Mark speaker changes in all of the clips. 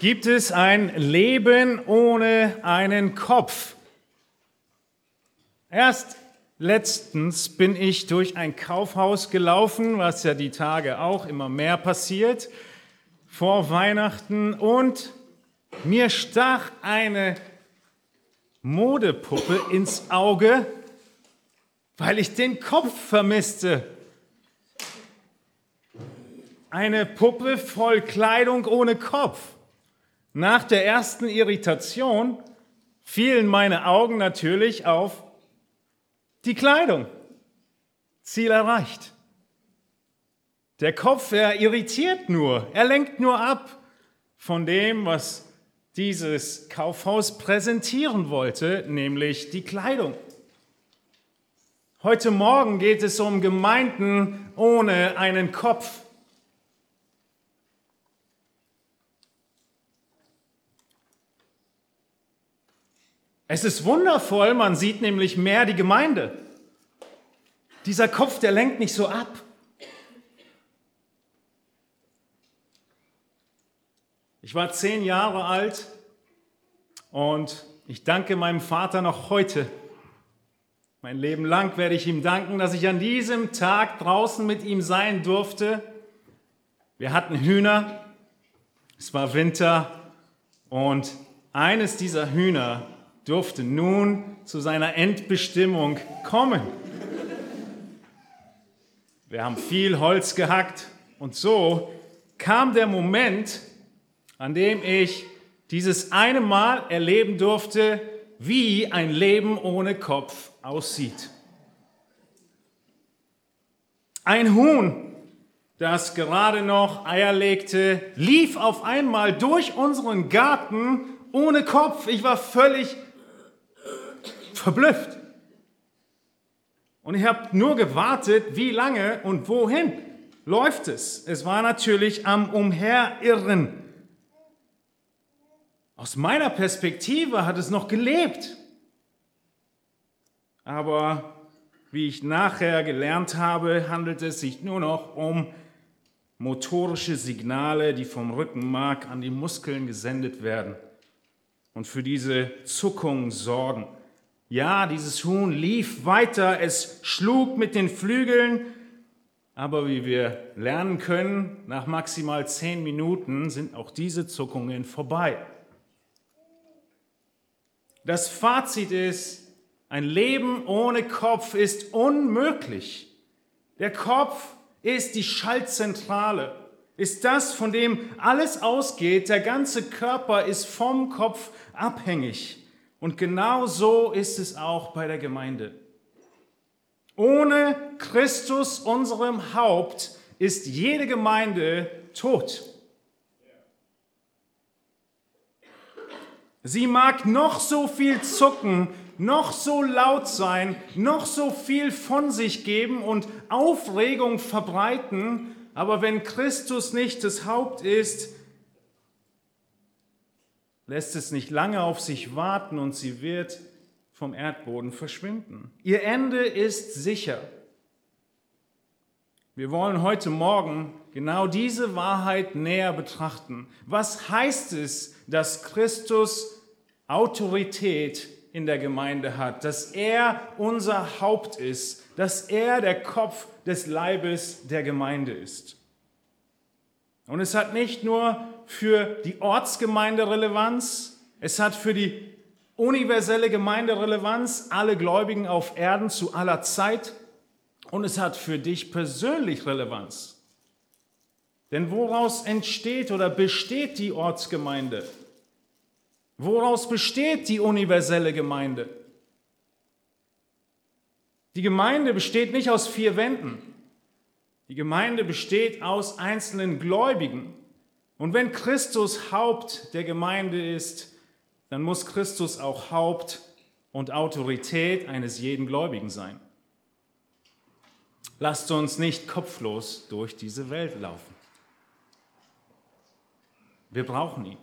Speaker 1: Gibt es ein Leben ohne einen Kopf? Erst letztens bin ich durch ein Kaufhaus gelaufen, was ja die Tage auch immer mehr passiert, vor Weihnachten, und mir stach eine Modepuppe ins Auge, weil ich den Kopf vermisste. Eine Puppe voll Kleidung ohne Kopf. Nach der ersten Irritation fielen meine Augen natürlich auf die Kleidung. Ziel erreicht. Der Kopf, er irritiert nur, er lenkt nur ab von dem, was dieses Kaufhaus präsentieren wollte, nämlich die Kleidung. Heute Morgen geht es um Gemeinden ohne einen Kopf. Es ist wundervoll, man sieht nämlich mehr die Gemeinde. Dieser Kopf, der lenkt nicht so ab. Ich war zehn Jahre alt und ich danke meinem Vater noch heute. Mein Leben lang werde ich ihm danken, dass ich an diesem Tag draußen mit ihm sein durfte. Wir hatten Hühner, es war Winter und eines dieser Hühner durfte nun zu seiner Endbestimmung kommen. Wir haben viel Holz gehackt und so kam der Moment, an dem ich dieses eine Mal erleben durfte, wie ein Leben ohne Kopf aussieht. Ein Huhn, das gerade noch Eier legte, lief auf einmal durch unseren Garten ohne Kopf. Ich war völlig verblüfft. Und ich habe nur gewartet, wie lange und wohin läuft es. Es war natürlich am Umherirren. Aus meiner Perspektive hat es noch gelebt. Aber wie ich nachher gelernt habe, handelt es sich nur noch um motorische Signale, die vom Rückenmark an die Muskeln gesendet werden und für diese Zuckung sorgen. Ja, dieses Huhn lief weiter, es schlug mit den Flügeln, aber wie wir lernen können, nach maximal zehn Minuten sind auch diese Zuckungen vorbei. Das Fazit ist, ein Leben ohne Kopf ist unmöglich. Der Kopf ist die Schaltzentrale, ist das, von dem alles ausgeht. Der ganze Körper ist vom Kopf abhängig. Und genau so ist es auch bei der Gemeinde. Ohne Christus, unserem Haupt, ist jede Gemeinde tot. Sie mag noch so viel zucken, noch so laut sein, noch so viel von sich geben und Aufregung verbreiten, aber wenn Christus nicht das Haupt ist, lässt es nicht lange auf sich warten und sie wird vom Erdboden verschwinden. Ihr Ende ist sicher. Wir wollen heute Morgen genau diese Wahrheit näher betrachten. Was heißt es, dass Christus Autorität in der Gemeinde hat, dass er unser Haupt ist, dass er der Kopf des Leibes der Gemeinde ist? Und es hat nicht nur für die Ortsgemeinde Relevanz, es hat für die universelle Gemeinde Relevanz, alle Gläubigen auf Erden zu aller Zeit und es hat für dich persönlich Relevanz. Denn woraus entsteht oder besteht die Ortsgemeinde? Woraus besteht die universelle Gemeinde? Die Gemeinde besteht nicht aus vier Wänden. Die Gemeinde besteht aus einzelnen Gläubigen. Und wenn Christus Haupt der Gemeinde ist, dann muss Christus auch Haupt und Autorität eines jeden Gläubigen sein. Lasst uns nicht kopflos durch diese Welt laufen. Wir brauchen ihn.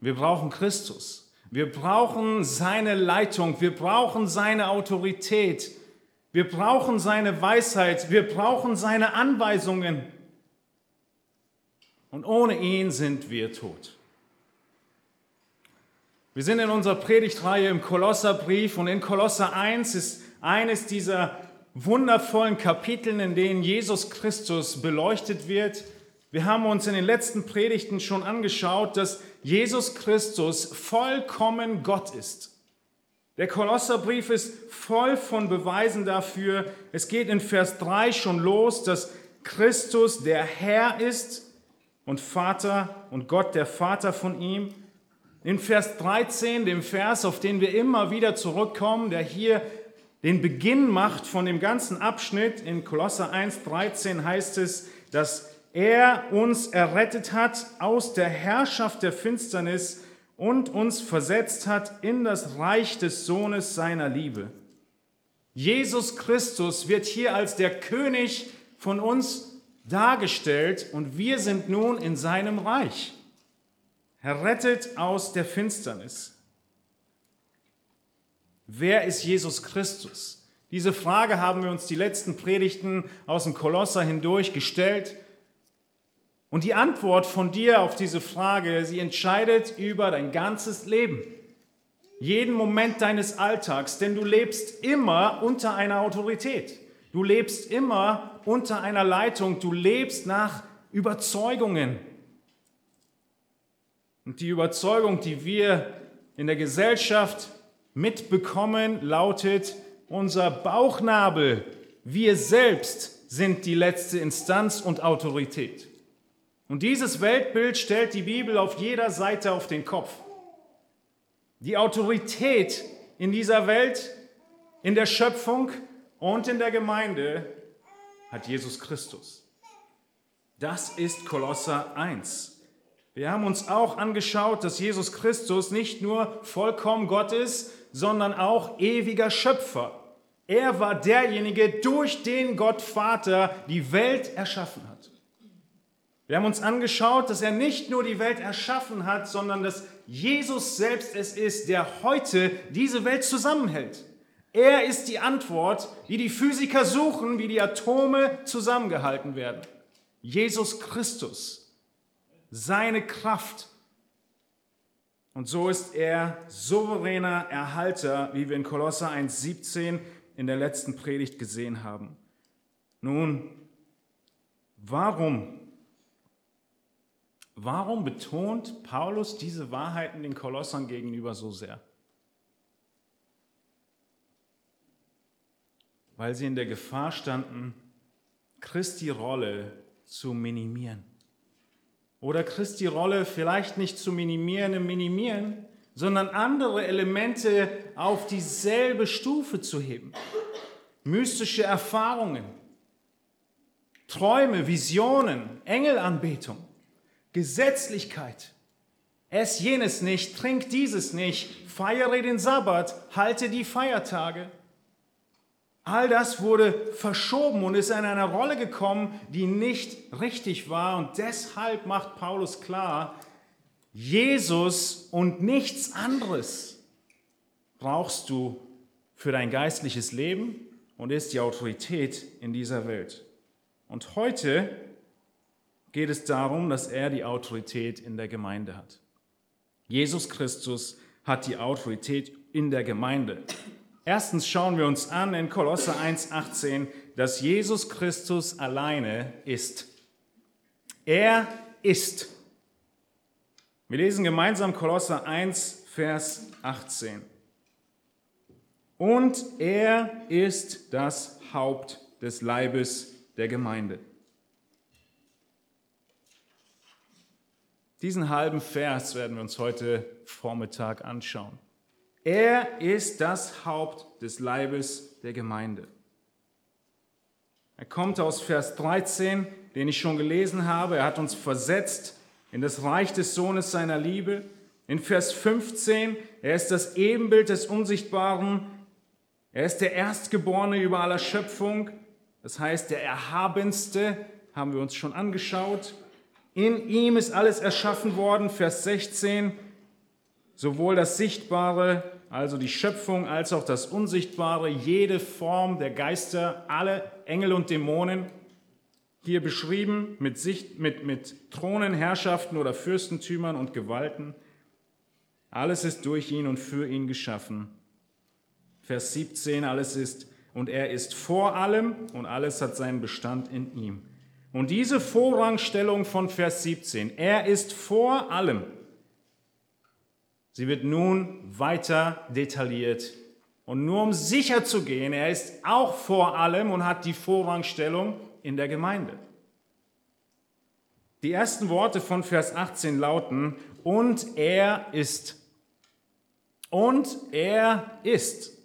Speaker 1: Wir brauchen Christus. Wir brauchen seine Leitung. Wir brauchen seine Autorität. Wir brauchen seine Weisheit, wir brauchen seine Anweisungen. Und ohne ihn sind wir tot. Wir sind in unserer Predigtreihe im Kolosserbrief und in Kolosser 1 ist eines dieser wundervollen Kapiteln, in denen Jesus Christus beleuchtet wird. Wir haben uns in den letzten Predigten schon angeschaut, dass Jesus Christus vollkommen Gott ist. Der Kolosserbrief ist voll von Beweisen dafür. Es geht in Vers 3 schon los, dass Christus der Herr ist und Vater und Gott der Vater von ihm. In Vers 13, dem Vers, auf den wir immer wieder zurückkommen, der hier den Beginn macht von dem ganzen Abschnitt, in Kolosser 1, 13 heißt es, dass er uns errettet hat aus der Herrschaft der Finsternis und uns versetzt hat in das Reich des Sohnes seiner Liebe. Jesus Christus wird hier als der König von uns dargestellt und wir sind nun in seinem Reich errettet aus der Finsternis. Wer ist Jesus Christus? Diese Frage haben wir uns die letzten Predigten aus dem Kolosser hindurch gestellt. Und die Antwort von dir auf diese Frage, sie entscheidet über dein ganzes Leben. Jeden Moment deines Alltags, denn du lebst immer unter einer Autorität. Du lebst immer unter einer Leitung. Du lebst nach Überzeugungen. Und die Überzeugung, die wir in der Gesellschaft mitbekommen, lautet, unser Bauchnabel, wir selbst sind die letzte Instanz und Autorität. Und dieses Weltbild stellt die Bibel auf jeder Seite auf den Kopf. Die Autorität in dieser Welt, in der Schöpfung und in der Gemeinde hat Jesus Christus. Das ist Kolosser 1. Wir haben uns auch angeschaut, dass Jesus Christus nicht nur vollkommen Gott ist, sondern auch ewiger Schöpfer. Er war derjenige, durch den Gott Vater die Welt erschaffen hat. Wir haben uns angeschaut, dass er nicht nur die Welt erschaffen hat, sondern dass Jesus selbst es ist, der heute diese Welt zusammenhält. Er ist die Antwort, die die Physiker suchen, wie die Atome zusammengehalten werden. Jesus Christus seine Kraft. Und so ist er souveräner Erhalter, wie wir in Kolosser 1,17 in der letzten Predigt gesehen haben. Nun, warum? Warum betont Paulus diese Wahrheiten den Kolossern gegenüber so sehr? Weil sie in der Gefahr standen, Christi Rolle zu minimieren. Oder Christi Rolle vielleicht nicht zu minimieren im Minimieren, sondern andere Elemente auf dieselbe Stufe zu heben. Mystische Erfahrungen, Träume, Visionen, Engelanbetung, Gesetzlichkeit. Ess jenes nicht, trink dieses nicht, feiere den Sabbat, halte die Feiertage. All das wurde verschoben und ist in eine Rolle gekommen, die nicht richtig war. Und deshalb macht Paulus klar, Jesus und nichts anderes brauchst du für dein geistliches Leben und ist die Autorität in dieser Welt. Und heute geht es darum, dass er die Autorität in der Gemeinde hat. Jesus Christus hat die Autorität in der Gemeinde. Erstens schauen wir uns an in Kolosse 1,18, dass Jesus Christus alleine ist. Er ist. Wir lesen gemeinsam Kolosse 1, Vers 18. Und er ist das Haupt des Leibes der Gemeinde. Diesen halben Vers werden wir uns heute Vormittag anschauen. Er ist das Haupt des Leibes der Gemeinde. Er kommt aus Vers 13, den ich schon gelesen habe. Er hat uns versetzt in das Reich des Sohnes seiner Liebe. In Vers 15, er ist das Ebenbild des Unsichtbaren. Er ist der Erstgeborene über aller Schöpfung. Das heißt, der Erhabenste, haben wir uns schon angeschaut. In ihm ist alles erschaffen worden. Vers 16, sowohl das Sichtbare, also die Schöpfung, als auch das Unsichtbare, jede Form der Geister, alle Engel und Dämonen, hier beschrieben mit, Sicht, mit, mit Thronen, Herrschaften oder Fürstentümern und Gewalten. Alles ist durch ihn und für ihn geschaffen. Vers 17, alles ist und er ist vor allem und alles hat seinen Bestand in ihm. Und diese Vorrangstellung von Vers 17, er ist vor allem, sie wird nun weiter detailliert. Und nur um sicher zu gehen, er ist auch vor allem und hat die Vorrangstellung in der Gemeinde. Die ersten Worte von Vers 18 lauten, und er ist. Und er ist.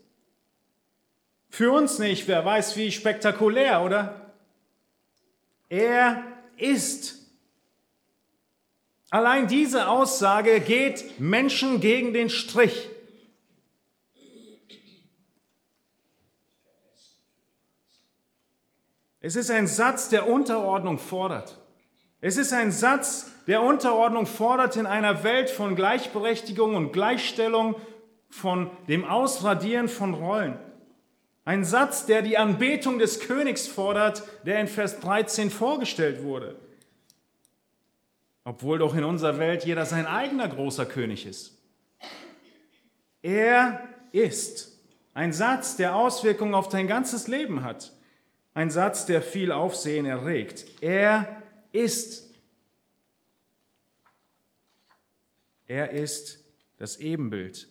Speaker 1: Für uns nicht, wer weiß wie spektakulär, oder? Er ist. Allein diese Aussage geht Menschen gegen den Strich. Es ist ein Satz, der Unterordnung fordert. Es ist ein Satz, der Unterordnung fordert in einer Welt von Gleichberechtigung und Gleichstellung, von dem Ausradieren von Rollen. Ein Satz, der die Anbetung des Königs fordert, der in Vers 13 vorgestellt wurde. Obwohl doch in unserer Welt jeder sein eigener großer König ist. Er ist. Ein Satz, der Auswirkungen auf dein ganzes Leben hat. Ein Satz, der viel Aufsehen erregt. Er ist. Er ist das Ebenbild.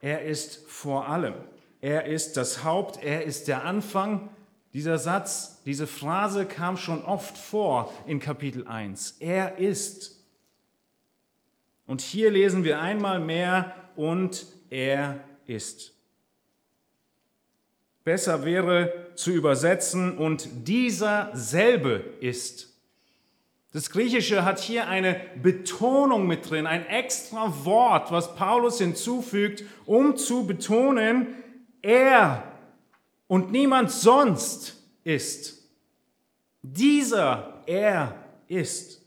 Speaker 1: Er ist vor allem. Er ist das Haupt, er ist der Anfang. Dieser Satz, diese Phrase kam schon oft vor in Kapitel 1. Er ist. Und hier lesen wir einmal mehr und er ist. Besser wäre zu übersetzen und dieser selbe ist. Das Griechische hat hier eine Betonung mit drin, ein extra Wort, was Paulus hinzufügt, um zu betonen, er und niemand sonst ist. Dieser er ist.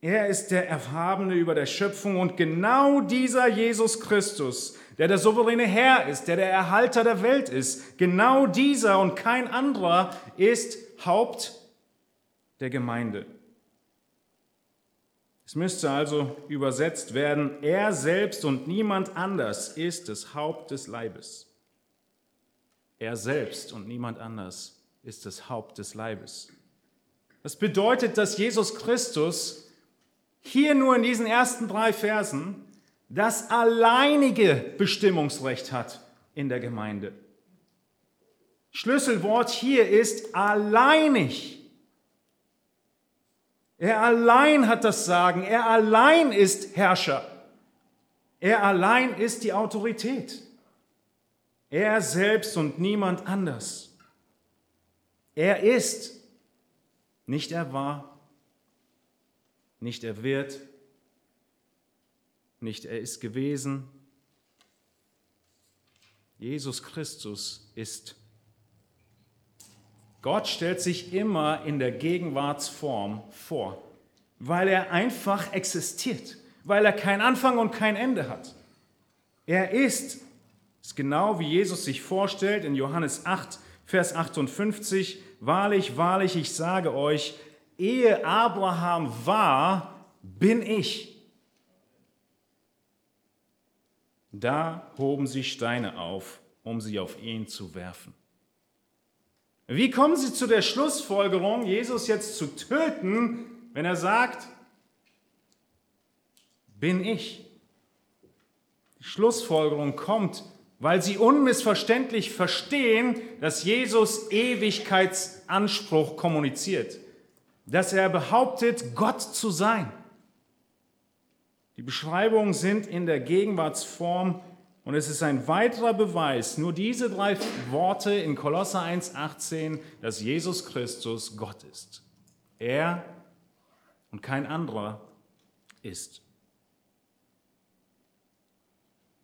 Speaker 1: Er ist der Erhabene über der Schöpfung und genau dieser Jesus Christus, der der souveräne Herr ist, der der Erhalter der Welt ist, genau dieser und kein anderer ist Haupt der Gemeinde. Es müsste also übersetzt werden, er selbst und niemand anders ist das Haupt des Leibes. Er selbst und niemand anders ist das Haupt des Leibes. Das bedeutet, dass Jesus Christus hier nur in diesen ersten drei Versen das alleinige Bestimmungsrecht hat in der Gemeinde. Schlüsselwort hier ist alleinig. Er allein hat das Sagen. Er allein ist Herrscher. Er allein ist die Autorität. Er selbst und niemand anders. Er ist, nicht er war, nicht er wird, nicht er ist gewesen. Jesus Christus ist Gott stellt sich immer in der Gegenwartsform vor, weil er einfach existiert, weil er keinen Anfang und kein Ende hat. Er ist, ist genau wie Jesus sich vorstellt in Johannes 8, Vers 58, wahrlich, wahrlich, ich sage euch, ehe Abraham war, bin ich. Da hoben sie Steine auf, um sie auf ihn zu werfen. Wie kommen Sie zu der Schlussfolgerung, Jesus jetzt zu töten, wenn er sagt, bin ich? Die Schlussfolgerung kommt, weil Sie unmissverständlich verstehen, dass Jesus Ewigkeitsanspruch kommuniziert, dass er behauptet, Gott zu sein. Die Beschreibungen sind in der Gegenwartsform und es ist ein weiterer Beweis, nur diese drei Worte in Kolosser 1,18, dass Jesus Christus Gott ist. Er und kein anderer ist.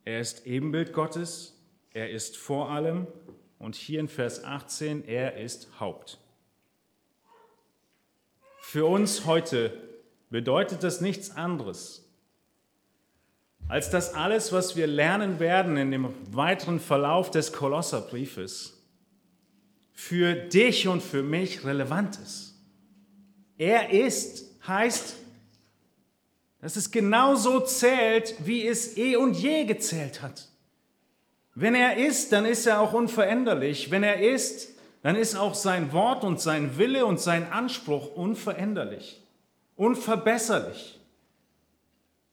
Speaker 1: Er ist Ebenbild Gottes, er ist vor allem und hier in Vers 18, er ist Haupt. Für uns heute bedeutet das nichts anderes, als das alles, was wir lernen werden in dem weiteren Verlauf des Kolosserbriefes, für dich und für mich relevant ist. Er ist heißt, dass es genauso zählt, wie es eh und je gezählt hat. Wenn er ist, dann ist er auch unveränderlich. Wenn er ist, dann ist auch sein Wort und sein Wille und sein Anspruch unveränderlich, unverbesserlich.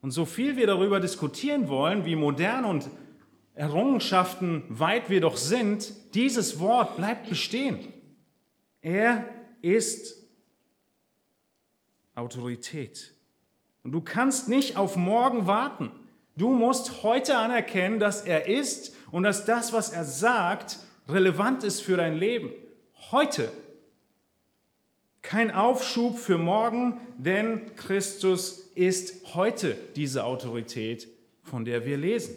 Speaker 1: Und so viel wir darüber diskutieren wollen, wie modern und Errungenschaften weit wir doch sind, dieses Wort bleibt bestehen. Er ist Autorität. Und du kannst nicht auf morgen warten. Du musst heute anerkennen, dass er ist und dass das, was er sagt, relevant ist für dein Leben. Heute. Kein Aufschub für morgen, denn Christus ist heute diese Autorität, von der wir lesen.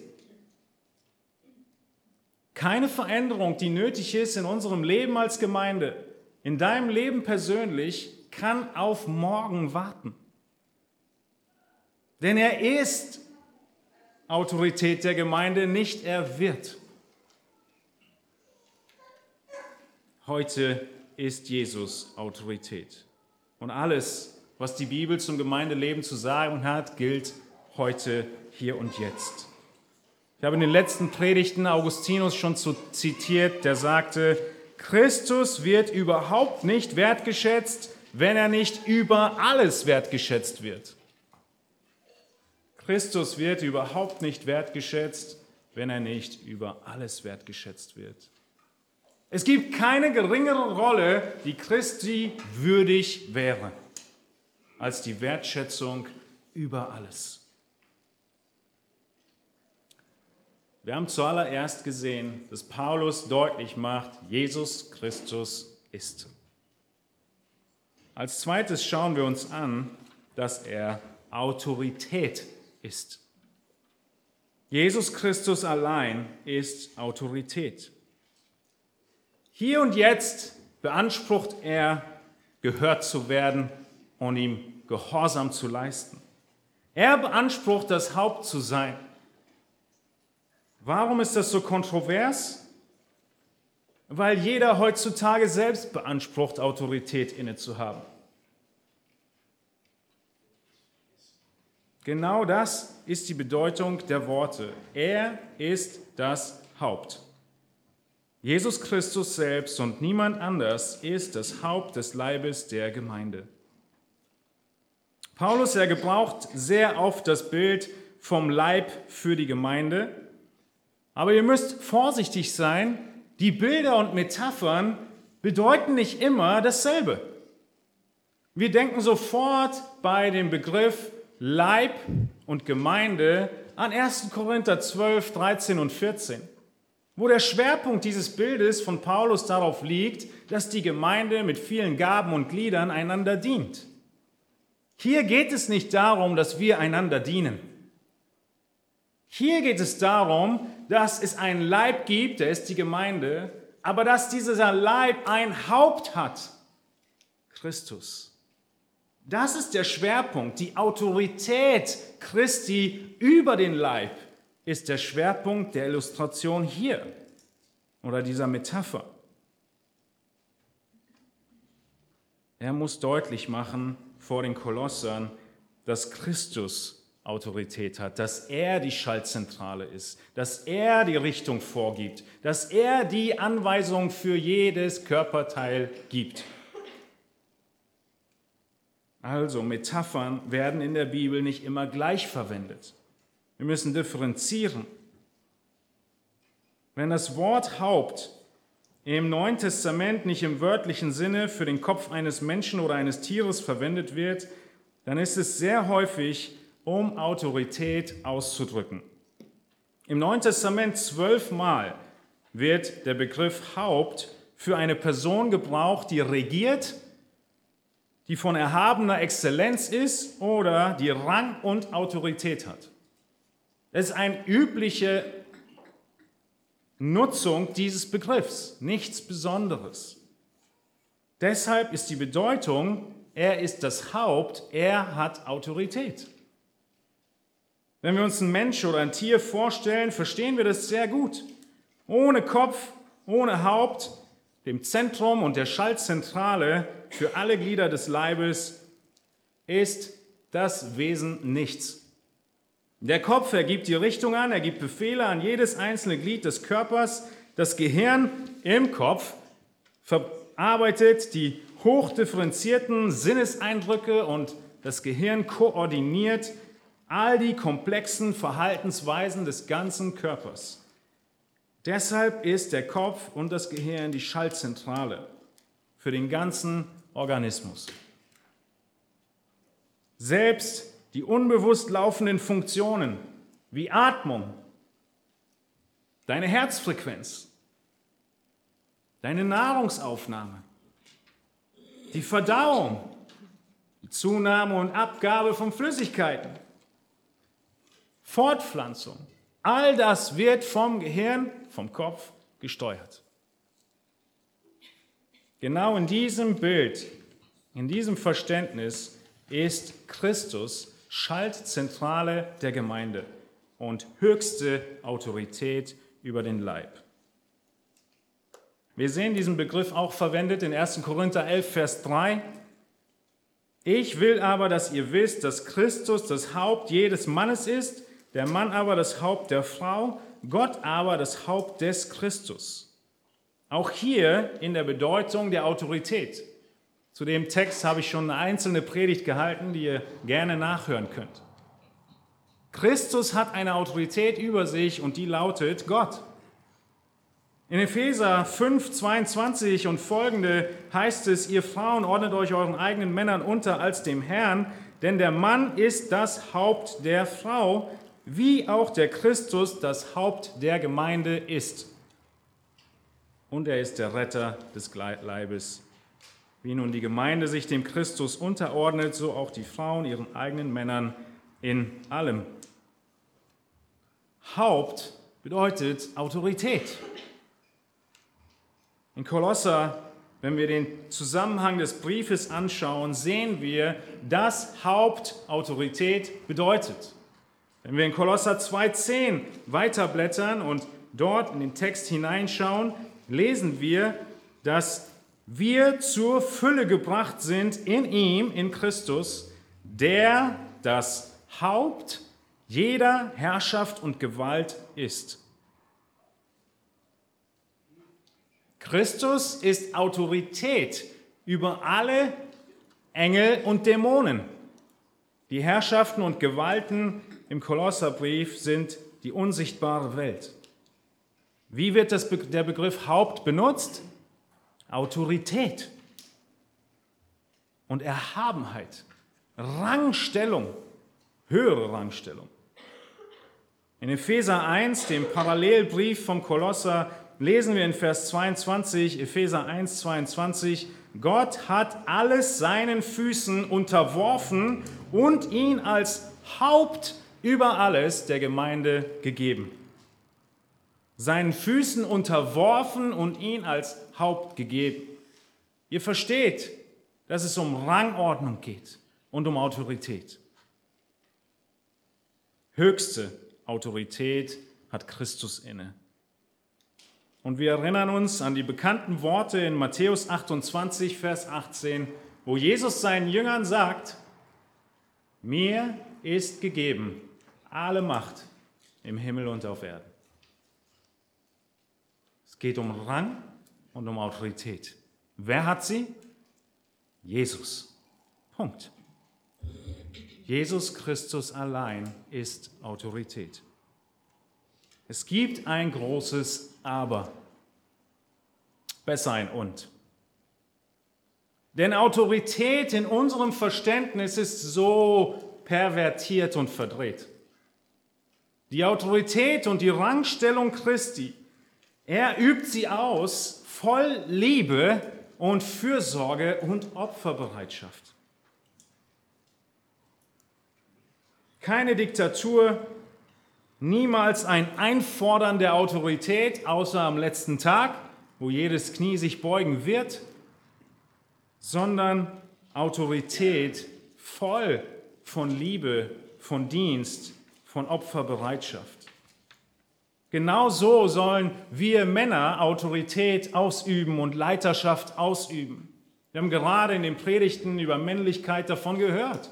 Speaker 1: Keine Veränderung, die nötig ist in unserem Leben als Gemeinde, in deinem Leben persönlich, kann auf morgen warten. Denn er ist Autorität der Gemeinde, nicht er wird. Heute ist Jesus Autorität. Und alles, was die Bibel zum Gemeindeleben zu sagen hat, gilt heute, hier und jetzt. Ich habe in den letzten Predigten Augustinus schon zitiert, der sagte, Christus wird überhaupt nicht wertgeschätzt, wenn er nicht über alles wertgeschätzt wird. Christus wird überhaupt nicht wertgeschätzt, wenn er nicht über alles wertgeschätzt wird. Es gibt keine geringere Rolle, die Christi würdig wäre, als die Wertschätzung über alles. Wir haben zuallererst gesehen, dass Paulus deutlich macht, Jesus Christus ist. Als zweites schauen wir uns an, dass er Autorität ist. Jesus Christus allein ist Autorität. Hier und jetzt beansprucht er, gehört zu werden und ihm Gehorsam zu leisten. Er beansprucht, das Haupt zu sein. Warum ist das so kontrovers? Weil jeder heutzutage selbst beansprucht, Autorität inne zu haben. Genau das ist die Bedeutung der Worte. Er ist das Haupt. Jesus Christus selbst und niemand anders ist das Haupt des Leibes der Gemeinde. Paulus, er gebraucht sehr oft das Bild vom Leib für die Gemeinde. Aber ihr müsst vorsichtig sein, die Bilder und Metaphern bedeuten nicht immer dasselbe. Wir denken sofort bei dem Begriff Leib und Gemeinde an 1. Korinther 12, 13 und 14 wo der Schwerpunkt dieses Bildes von Paulus darauf liegt, dass die Gemeinde mit vielen Gaben und Gliedern einander dient. Hier geht es nicht darum, dass wir einander dienen. Hier geht es darum, dass es einen Leib gibt, der ist die Gemeinde, aber dass dieser Leib ein Haupt hat, Christus. Das ist der Schwerpunkt, die Autorität Christi über den Leib ist der Schwerpunkt der Illustration hier oder dieser Metapher. Er muss deutlich machen vor den Kolossern, dass Christus Autorität hat, dass er die Schaltzentrale ist, dass er die Richtung vorgibt, dass er die Anweisung für jedes Körperteil gibt. Also Metaphern werden in der Bibel nicht immer gleich verwendet. Wir müssen differenzieren. Wenn das Wort Haupt im Neuen Testament nicht im wörtlichen Sinne für den Kopf eines Menschen oder eines Tieres verwendet wird, dann ist es sehr häufig, um Autorität auszudrücken. Im Neuen Testament zwölfmal wird der Begriff Haupt für eine Person gebraucht, die regiert, die von erhabener Exzellenz ist oder die Rang und Autorität hat. Das ist eine übliche Nutzung dieses Begriffs, nichts Besonderes. Deshalb ist die Bedeutung, er ist das Haupt, er hat Autorität. Wenn wir uns einen Mensch oder ein Tier vorstellen, verstehen wir das sehr gut. Ohne Kopf, ohne Haupt, dem Zentrum und der Schaltzentrale für alle Glieder des Leibes ist das Wesen nichts. Der Kopf ergibt die Richtung an, er gibt Befehle an jedes einzelne Glied des Körpers. Das Gehirn im Kopf verarbeitet die hochdifferenzierten Sinneseindrücke und das Gehirn koordiniert all die komplexen Verhaltensweisen des ganzen Körpers. Deshalb ist der Kopf und das Gehirn die Schaltzentrale für den ganzen Organismus. Selbst die unbewusst laufenden Funktionen wie Atmung, deine Herzfrequenz, deine Nahrungsaufnahme, die Verdauung, die Zunahme und Abgabe von Flüssigkeiten, Fortpflanzung, all das wird vom Gehirn, vom Kopf gesteuert. Genau in diesem Bild, in diesem Verständnis ist Christus Schaltzentrale der Gemeinde und höchste Autorität über den Leib. Wir sehen diesen Begriff auch verwendet in 1. Korinther 11, Vers 3. Ich will aber, dass ihr wisst, dass Christus das Haupt jedes Mannes ist, der Mann aber das Haupt der Frau, Gott aber das Haupt des Christus. Auch hier in der Bedeutung der Autorität. Zu dem Text habe ich schon eine einzelne Predigt gehalten, die ihr gerne nachhören könnt. Christus hat eine Autorität über sich und die lautet Gott. In Epheser 5, 22 und folgende heißt es, ihr Frauen ordnet euch euren eigenen Männern unter als dem Herrn, denn der Mann ist das Haupt der Frau, wie auch der Christus das Haupt der Gemeinde ist. Und er ist der Retter des Leibes wie nun die Gemeinde sich dem Christus unterordnet, so auch die Frauen ihren eigenen Männern in allem. Haupt bedeutet Autorität. In Kolosser, wenn wir den Zusammenhang des Briefes anschauen, sehen wir, dass Haupt Autorität bedeutet. Wenn wir in Kolosser 2.10 weiterblättern und dort in den Text hineinschauen, lesen wir, dass wir zur Fülle gebracht sind in ihm, in Christus, der das Haupt jeder Herrschaft und Gewalt ist. Christus ist Autorität über alle Engel und Dämonen. Die Herrschaften und Gewalten im Kolosserbrief sind die unsichtbare Welt. Wie wird das, der Begriff Haupt benutzt? Autorität und Erhabenheit, Rangstellung, höhere Rangstellung. In Epheser 1, dem Parallelbrief vom Kolosser, lesen wir in Vers 22, Epheser 1, 22, Gott hat alles seinen Füßen unterworfen und ihn als Haupt über alles der Gemeinde gegeben seinen Füßen unterworfen und ihn als Haupt gegeben. Ihr versteht, dass es um Rangordnung geht und um Autorität. Höchste Autorität hat Christus inne. Und wir erinnern uns an die bekannten Worte in Matthäus 28, Vers 18, wo Jesus seinen Jüngern sagt, mir ist gegeben alle Macht im Himmel und auf Erden. Geht um Rang und um Autorität. Wer hat sie? Jesus. Punkt. Jesus Christus allein ist Autorität. Es gibt ein großes Aber. Besser ein Und. Denn Autorität in unserem Verständnis ist so pervertiert und verdreht. Die Autorität und die Rangstellung Christi er übt sie aus voll Liebe und Fürsorge und Opferbereitschaft. Keine Diktatur, niemals ein Einfordern der Autorität, außer am letzten Tag, wo jedes Knie sich beugen wird, sondern Autorität voll von Liebe, von Dienst, von Opferbereitschaft. Genau so sollen wir Männer Autorität ausüben und Leiterschaft ausüben. Wir haben gerade in den Predigten über Männlichkeit davon gehört.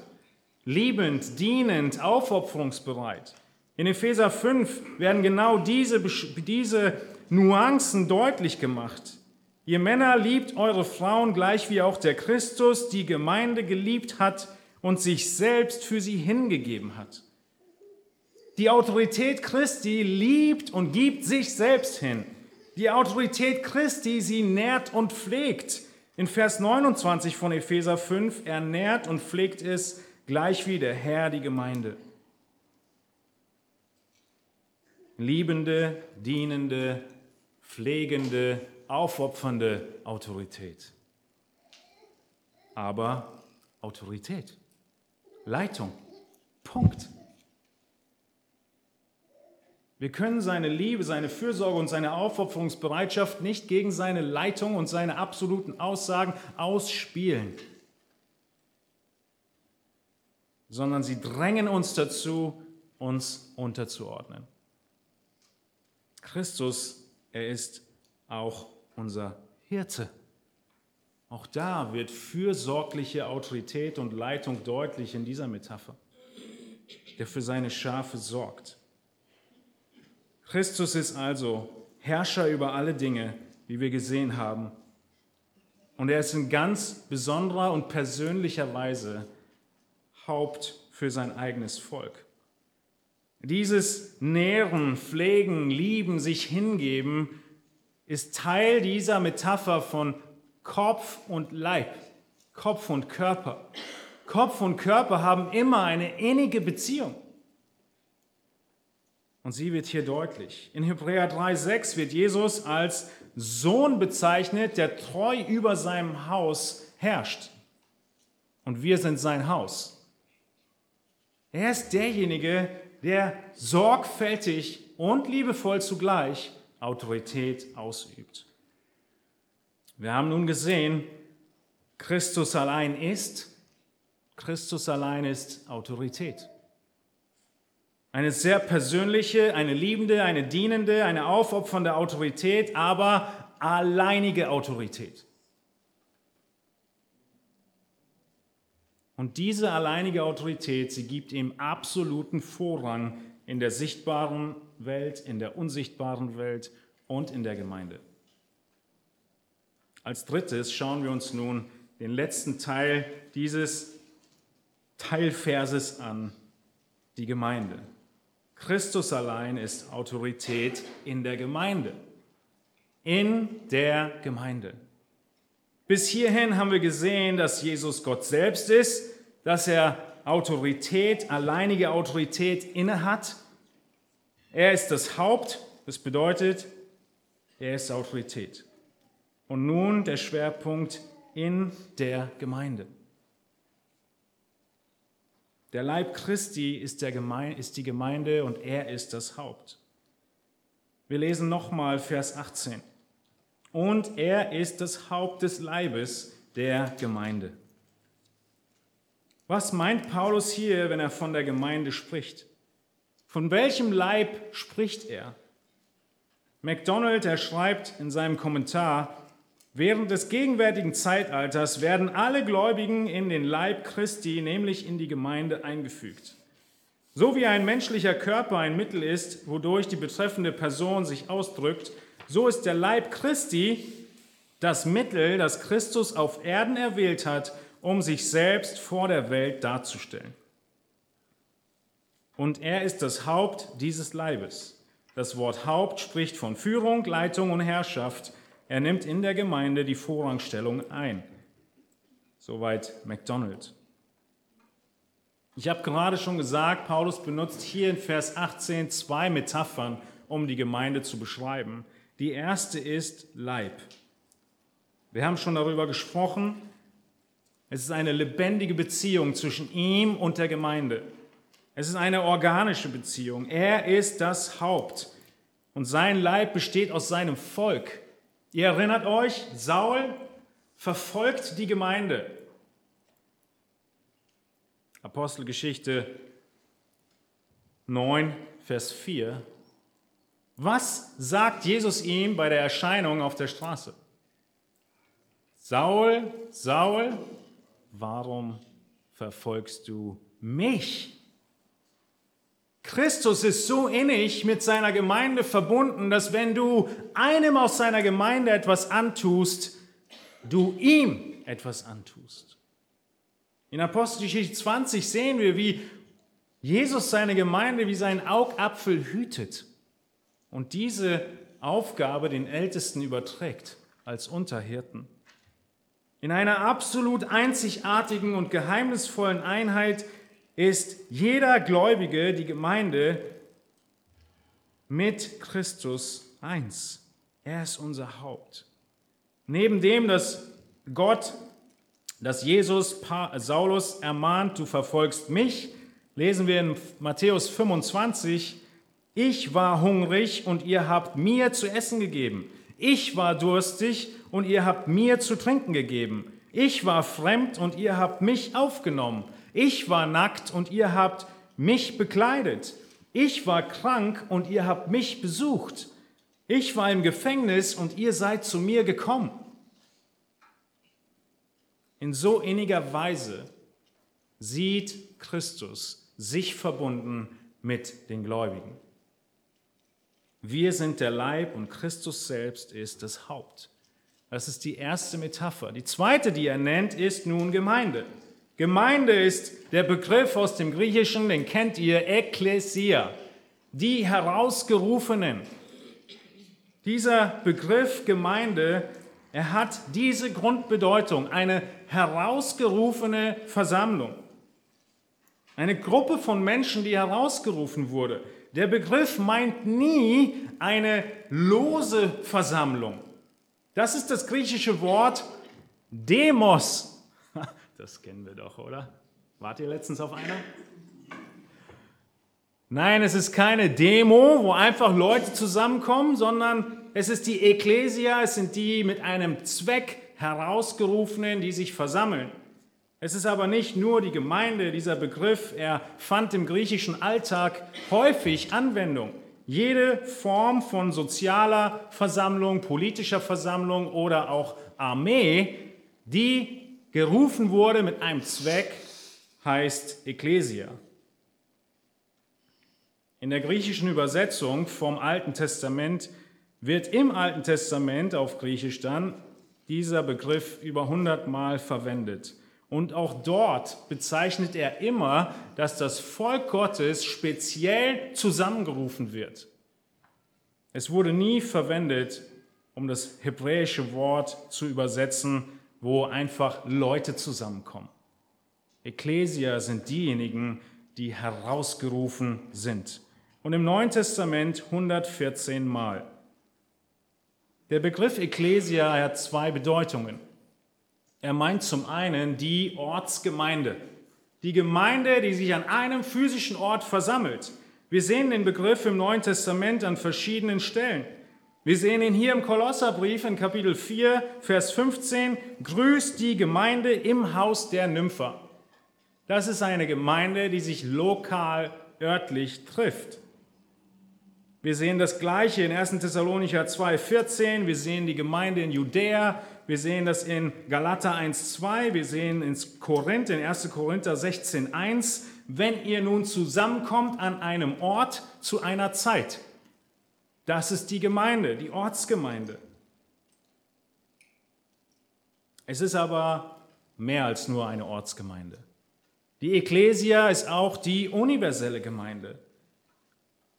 Speaker 1: liebend, dienend, aufopferungsbereit. In Epheser 5 werden genau diese, diese Nuancen deutlich gemacht. Ihr Männer liebt eure Frauen gleich wie auch der Christus die Gemeinde geliebt hat und sich selbst für sie hingegeben hat. Die Autorität Christi liebt und gibt sich selbst hin. Die Autorität Christi, sie nährt und pflegt. In Vers 29 von Epheser 5, er nährt und pflegt es, gleich wie der Herr die Gemeinde. Liebende, dienende, pflegende, aufopfernde Autorität. Aber Autorität, Leitung, Punkt. Wir können seine Liebe, seine Fürsorge und seine Aufopferungsbereitschaft nicht gegen seine Leitung und seine absoluten Aussagen ausspielen, sondern sie drängen uns dazu, uns unterzuordnen. Christus, er ist auch unser Hirte. Auch da wird fürsorgliche Autorität und Leitung deutlich in dieser Metapher, der für seine Schafe sorgt. Christus ist also Herrscher über alle Dinge, wie wir gesehen haben. Und er ist in ganz besonderer und persönlicher Weise Haupt für sein eigenes Volk. Dieses Nähren, Pflegen, Lieben, sich hingeben ist Teil dieser Metapher von Kopf und Leib, Kopf und Körper. Kopf und Körper haben immer eine innige Beziehung. Und sie wird hier deutlich. In Hebräer 3,6 wird Jesus als Sohn bezeichnet, der treu über seinem Haus herrscht. Und wir sind sein Haus. Er ist derjenige, der sorgfältig und liebevoll zugleich Autorität ausübt. Wir haben nun gesehen, Christus allein ist, Christus allein ist Autorität. Eine sehr persönliche, eine liebende, eine dienende, eine aufopfernde Autorität, aber alleinige Autorität. Und diese alleinige Autorität, sie gibt ihm absoluten Vorrang in der sichtbaren Welt, in der unsichtbaren Welt und in der Gemeinde. Als drittes schauen wir uns nun den letzten Teil dieses Teilverses an, die Gemeinde. Christus allein ist Autorität in der Gemeinde. In der Gemeinde. Bis hierhin haben wir gesehen, dass Jesus Gott selbst ist, dass er Autorität, alleinige Autorität innehat. Er ist das Haupt, das bedeutet, er ist Autorität. Und nun der Schwerpunkt in der Gemeinde. Der Leib Christi ist, der Gemeinde, ist die Gemeinde und er ist das Haupt. Wir lesen nochmal Vers 18. Und er ist das Haupt des Leibes der Gemeinde. Was meint Paulus hier, wenn er von der Gemeinde spricht? Von welchem Leib spricht er? MacDonald, er schreibt in seinem Kommentar, Während des gegenwärtigen Zeitalters werden alle Gläubigen in den Leib Christi, nämlich in die Gemeinde, eingefügt. So wie ein menschlicher Körper ein Mittel ist, wodurch die betreffende Person sich ausdrückt, so ist der Leib Christi das Mittel, das Christus auf Erden erwählt hat, um sich selbst vor der Welt darzustellen. Und er ist das Haupt dieses Leibes. Das Wort Haupt spricht von Führung, Leitung und Herrschaft er nimmt in der Gemeinde die Vorrangstellung ein. Soweit MacDonald. Ich habe gerade schon gesagt, Paulus benutzt hier in Vers 18 zwei Metaphern, um die Gemeinde zu beschreiben. Die erste ist Leib. Wir haben schon darüber gesprochen. Es ist eine lebendige Beziehung zwischen ihm und der Gemeinde. Es ist eine organische Beziehung. Er ist das Haupt und sein Leib besteht aus seinem Volk. Ihr erinnert euch, Saul verfolgt die Gemeinde. Apostelgeschichte 9, Vers 4. Was sagt Jesus ihm bei der Erscheinung auf der Straße? Saul, Saul, warum verfolgst du mich. Christus ist so innig mit seiner Gemeinde verbunden, dass wenn du einem aus seiner Gemeinde etwas antust, du ihm etwas antust. In Apostelgeschichte 20 sehen wir, wie Jesus seine Gemeinde wie seinen Augapfel hütet und diese Aufgabe den Ältesten überträgt als Unterhirten. In einer absolut einzigartigen und geheimnisvollen Einheit ist jeder Gläubige, die Gemeinde, mit Christus eins. Er ist unser Haupt. Neben dem, dass Gott, dass Jesus Saulus ermahnt, du verfolgst mich, lesen wir in Matthäus 25, ich war hungrig und ihr habt mir zu essen gegeben. Ich war durstig und ihr habt mir zu trinken gegeben. Ich war fremd und ihr habt mich aufgenommen. Ich war nackt und ihr habt mich bekleidet. Ich war krank und ihr habt mich besucht. Ich war im Gefängnis und ihr seid zu mir gekommen. In so inniger Weise sieht Christus sich verbunden mit den Gläubigen. Wir sind der Leib und Christus selbst ist das Haupt. Das ist die erste Metapher. Die zweite, die er nennt, ist nun Gemeinde. Gemeinde ist der Begriff aus dem Griechischen, den kennt ihr, Ekklesia, die Herausgerufenen. Dieser Begriff Gemeinde, er hat diese Grundbedeutung, eine herausgerufene Versammlung. Eine Gruppe von Menschen, die herausgerufen wurde. Der Begriff meint nie eine lose Versammlung. Das ist das griechische Wort Demos. Das kennen wir doch, oder? Wart ihr letztens auf einer? Nein, es ist keine Demo, wo einfach Leute zusammenkommen, sondern es ist die Ekklesia, es sind die mit einem Zweck herausgerufenen, die sich versammeln. Es ist aber nicht nur die Gemeinde, dieser Begriff, er fand im griechischen Alltag häufig Anwendung. Jede Form von sozialer Versammlung, politischer Versammlung oder auch Armee, die gerufen wurde mit einem Zweck, heißt Ecclesia. In der griechischen Übersetzung vom Alten Testament wird im Alten Testament auf Griechisch dann dieser Begriff über 100 Mal verwendet. Und auch dort bezeichnet er immer, dass das Volk Gottes speziell zusammengerufen wird. Es wurde nie verwendet, um das hebräische Wort zu übersetzen, wo einfach Leute zusammenkommen. Ekklesia sind diejenigen, die herausgerufen sind. Und im Neuen Testament 114 Mal. Der Begriff Ekklesia hat zwei Bedeutungen. Er meint zum einen die Ortsgemeinde, die Gemeinde, die sich an einem physischen Ort versammelt. Wir sehen den Begriff im Neuen Testament an verschiedenen Stellen. Wir sehen ihn hier im Kolosserbrief in Kapitel 4, Vers 15. Grüßt die Gemeinde im Haus der Nympha. Das ist eine Gemeinde, die sich lokal, örtlich trifft. Wir sehen das Gleiche in 1. Thessalonicher 2, 14. Wir sehen die Gemeinde in Judäa. Wir sehen das in Galater 1, 2. Wir sehen in Korinth, in 1. Korinther 16, 1. Wenn ihr nun zusammenkommt an einem Ort zu einer Zeit. Das ist die Gemeinde, die Ortsgemeinde. Es ist aber mehr als nur eine Ortsgemeinde. Die Ecclesia ist auch die universelle Gemeinde.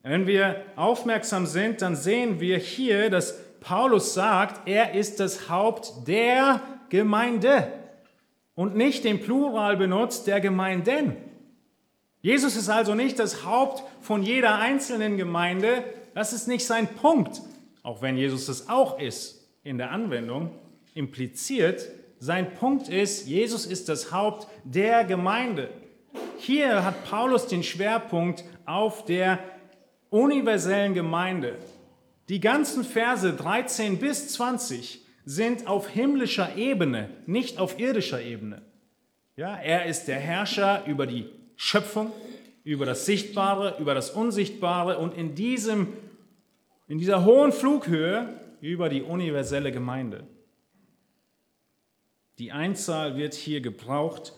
Speaker 1: Wenn wir aufmerksam sind, dann sehen wir hier, dass Paulus sagt, er ist das Haupt der Gemeinde und nicht den Plural benutzt der Gemeinden. Jesus ist also nicht das Haupt von jeder einzelnen Gemeinde, das ist nicht sein Punkt, auch wenn Jesus es auch ist in der Anwendung, impliziert. Sein Punkt ist, Jesus ist das Haupt der Gemeinde. Hier hat Paulus den Schwerpunkt auf der universellen Gemeinde. Die ganzen Verse 13 bis 20 sind auf himmlischer Ebene, nicht auf irdischer Ebene. Ja, er ist der Herrscher über die Schöpfung, über das Sichtbare, über das Unsichtbare und in, diesem, in dieser hohen Flughöhe über die universelle Gemeinde. Die Einzahl wird hier gebraucht,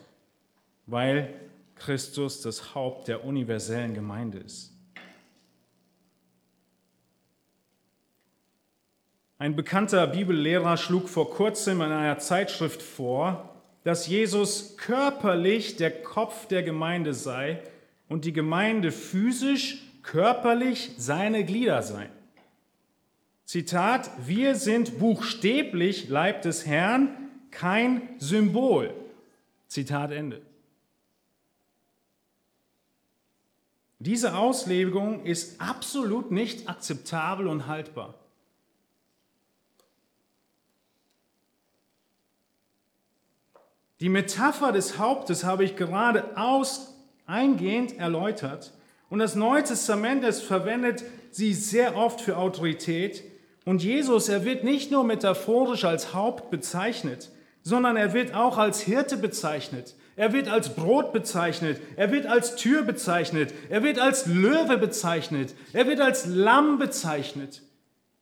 Speaker 1: weil Christus das Haupt der universellen Gemeinde ist. Ein bekannter Bibellehrer schlug vor kurzem in einer Zeitschrift vor, dass Jesus körperlich der Kopf der Gemeinde sei und die Gemeinde physisch, körperlich seine Glieder seien. Zitat, wir sind buchstäblich Leib des Herrn, kein Symbol. Zitat Ende. Diese Auslegung ist absolut nicht akzeptabel und haltbar. Die Metapher des Hauptes habe ich gerade aus eingehend erläutert. Und das Neue Testament, es verwendet sie sehr oft für Autorität. Und Jesus, er wird nicht nur metaphorisch als Haupt bezeichnet, sondern er wird auch als Hirte bezeichnet. Er wird als Brot bezeichnet. Er wird als Tür bezeichnet. Er wird als Löwe bezeichnet. Er wird als Lamm bezeichnet.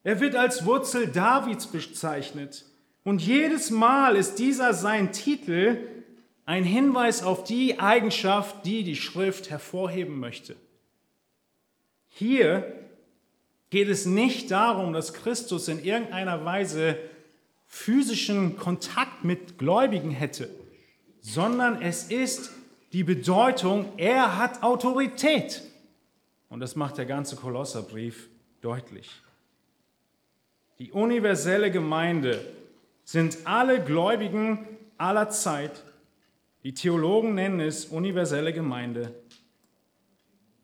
Speaker 1: Er wird als Wurzel Davids bezeichnet. Und jedes Mal ist dieser sein Titel ein Hinweis auf die Eigenschaft, die die Schrift hervorheben möchte. Hier geht es nicht darum, dass Christus in irgendeiner Weise physischen Kontakt mit Gläubigen hätte, sondern es ist die Bedeutung, er hat Autorität. Und das macht der ganze Kolosserbrief deutlich. Die universelle Gemeinde sind alle Gläubigen aller Zeit. Die Theologen nennen es universelle Gemeinde.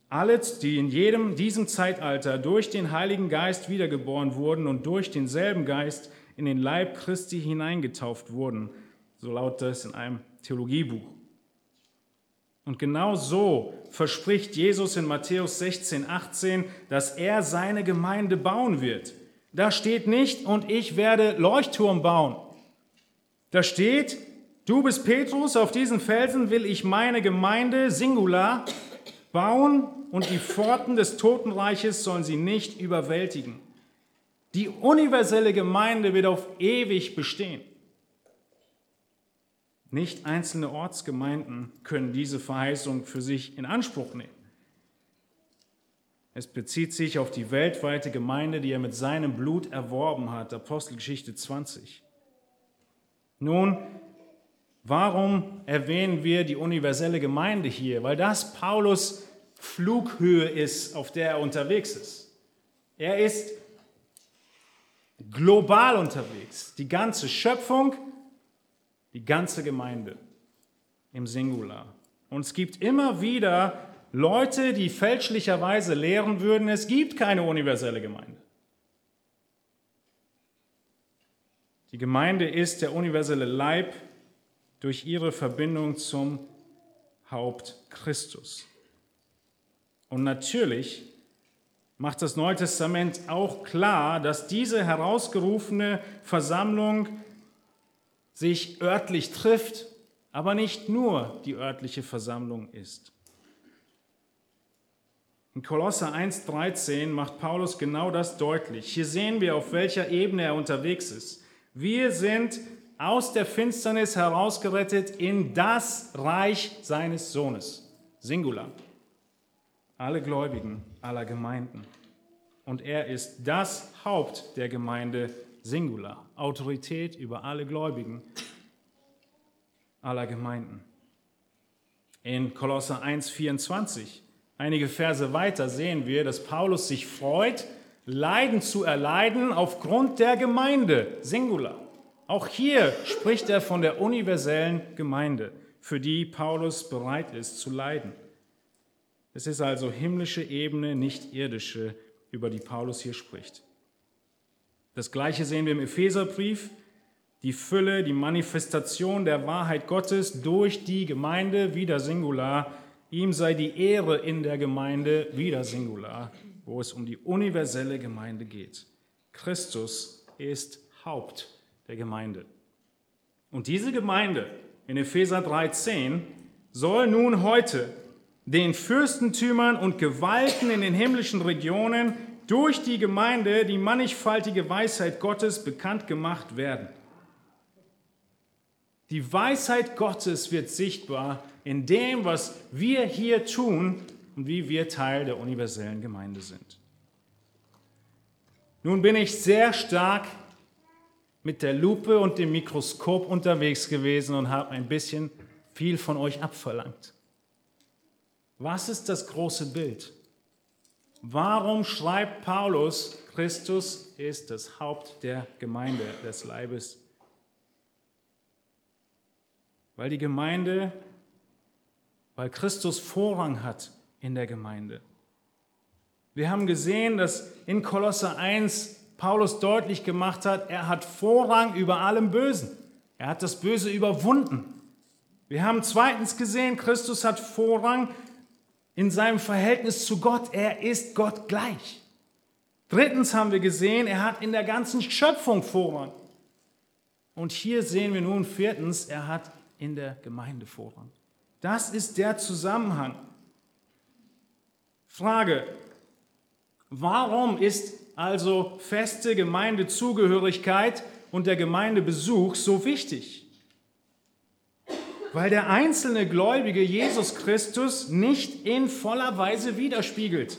Speaker 1: Alle, die in jedem diesem Zeitalter durch den Heiligen Geist wiedergeboren wurden und durch denselben Geist in den Leib Christi hineingetauft wurden, so lautet es in einem Theologiebuch. Und genau so verspricht Jesus in Matthäus 16, 18, dass er seine Gemeinde bauen wird. Da steht nicht, und ich werde Leuchtturm bauen. Da steht, du bist Petrus, auf diesen Felsen will ich meine Gemeinde, Singular, bauen und die Pforten des Totenreiches sollen sie nicht überwältigen. Die universelle Gemeinde wird auf ewig bestehen. Nicht einzelne Ortsgemeinden können diese Verheißung für sich in Anspruch nehmen. Es bezieht sich auf die weltweite Gemeinde, die er mit seinem Blut erworben hat, Apostelgeschichte 20. Nun, warum erwähnen wir die universelle Gemeinde hier? Weil das Paulus Flughöhe ist, auf der er unterwegs ist. Er ist global unterwegs. Die ganze Schöpfung, die ganze Gemeinde im Singular. Und es gibt immer wieder Leute, die fälschlicherweise lehren würden, es gibt keine universelle Gemeinde. Die Gemeinde ist der universelle Leib durch ihre Verbindung zum Haupt Christus. Und natürlich macht das Neue Testament auch klar, dass diese herausgerufene Versammlung sich örtlich trifft, aber nicht nur die örtliche Versammlung ist. In Kolosser 1.13 macht Paulus genau das deutlich. Hier sehen wir, auf welcher Ebene er unterwegs ist. Wir sind aus der Finsternis herausgerettet in das Reich seines Sohnes. Singular. Alle Gläubigen aller Gemeinden. Und er ist das Haupt der Gemeinde Singular. Autorität über alle Gläubigen aller Gemeinden. In Kolosser 1.24 Einige Verse weiter sehen wir, dass Paulus sich freut, Leiden zu erleiden aufgrund der Gemeinde, Singular. Auch hier spricht er von der universellen Gemeinde, für die Paulus bereit ist zu leiden. Es ist also himmlische Ebene, nicht irdische, über die Paulus hier spricht. Das gleiche sehen wir im Epheserbrief, die Fülle, die Manifestation der Wahrheit Gottes durch die Gemeinde, wieder Singular, Ihm sei die Ehre in der Gemeinde, wieder Singular, wo es um die universelle Gemeinde geht. Christus ist Haupt der Gemeinde. Und diese Gemeinde in Epheser 3:10 soll nun heute den Fürstentümern und Gewalten in den himmlischen Regionen durch die Gemeinde die mannigfaltige Weisheit Gottes bekannt gemacht werden. Die Weisheit Gottes wird sichtbar in dem, was wir hier tun und wie wir Teil der universellen Gemeinde sind. Nun bin ich sehr stark mit der Lupe und dem Mikroskop unterwegs gewesen und habe ein bisschen viel von euch abverlangt. Was ist das große Bild? Warum schreibt Paulus, Christus ist das Haupt der Gemeinde, des Leibes? Weil die Gemeinde, weil Christus Vorrang hat in der Gemeinde. Wir haben gesehen, dass in Kolosse 1 Paulus deutlich gemacht hat, er hat Vorrang über allem Bösen. Er hat das Böse überwunden. Wir haben zweitens gesehen, Christus hat Vorrang in seinem Verhältnis zu Gott. Er ist Gott gleich. Drittens haben wir gesehen, er hat in der ganzen Schöpfung Vorrang. Und hier sehen wir nun viertens, er hat in der Gemeinde Vorrang. Das ist der Zusammenhang. Frage, warum ist also feste Gemeindezugehörigkeit und der Gemeindebesuch so wichtig? Weil der einzelne Gläubige Jesus Christus nicht in voller Weise widerspiegelt.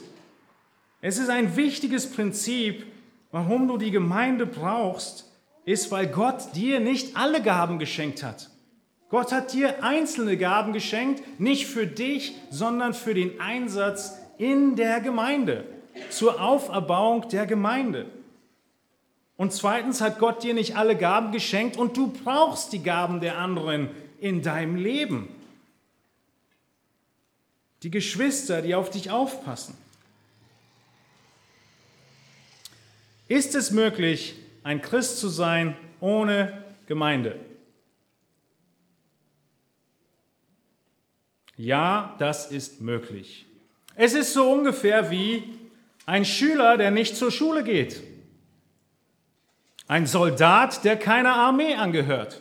Speaker 1: Es ist ein wichtiges Prinzip, warum du die Gemeinde brauchst, ist, weil Gott dir nicht alle Gaben geschenkt hat. Gott hat dir einzelne Gaben geschenkt, nicht für dich, sondern für den Einsatz in der Gemeinde zur Auferbauung der Gemeinde. Und zweitens hat Gott dir nicht alle Gaben geschenkt und du brauchst die Gaben der anderen in deinem Leben. Die Geschwister, die auf dich aufpassen. Ist es möglich, ein Christ zu sein ohne Gemeinde? Ja, das ist möglich. Es ist so ungefähr wie ein Schüler, der nicht zur Schule geht. Ein Soldat, der keiner Armee angehört.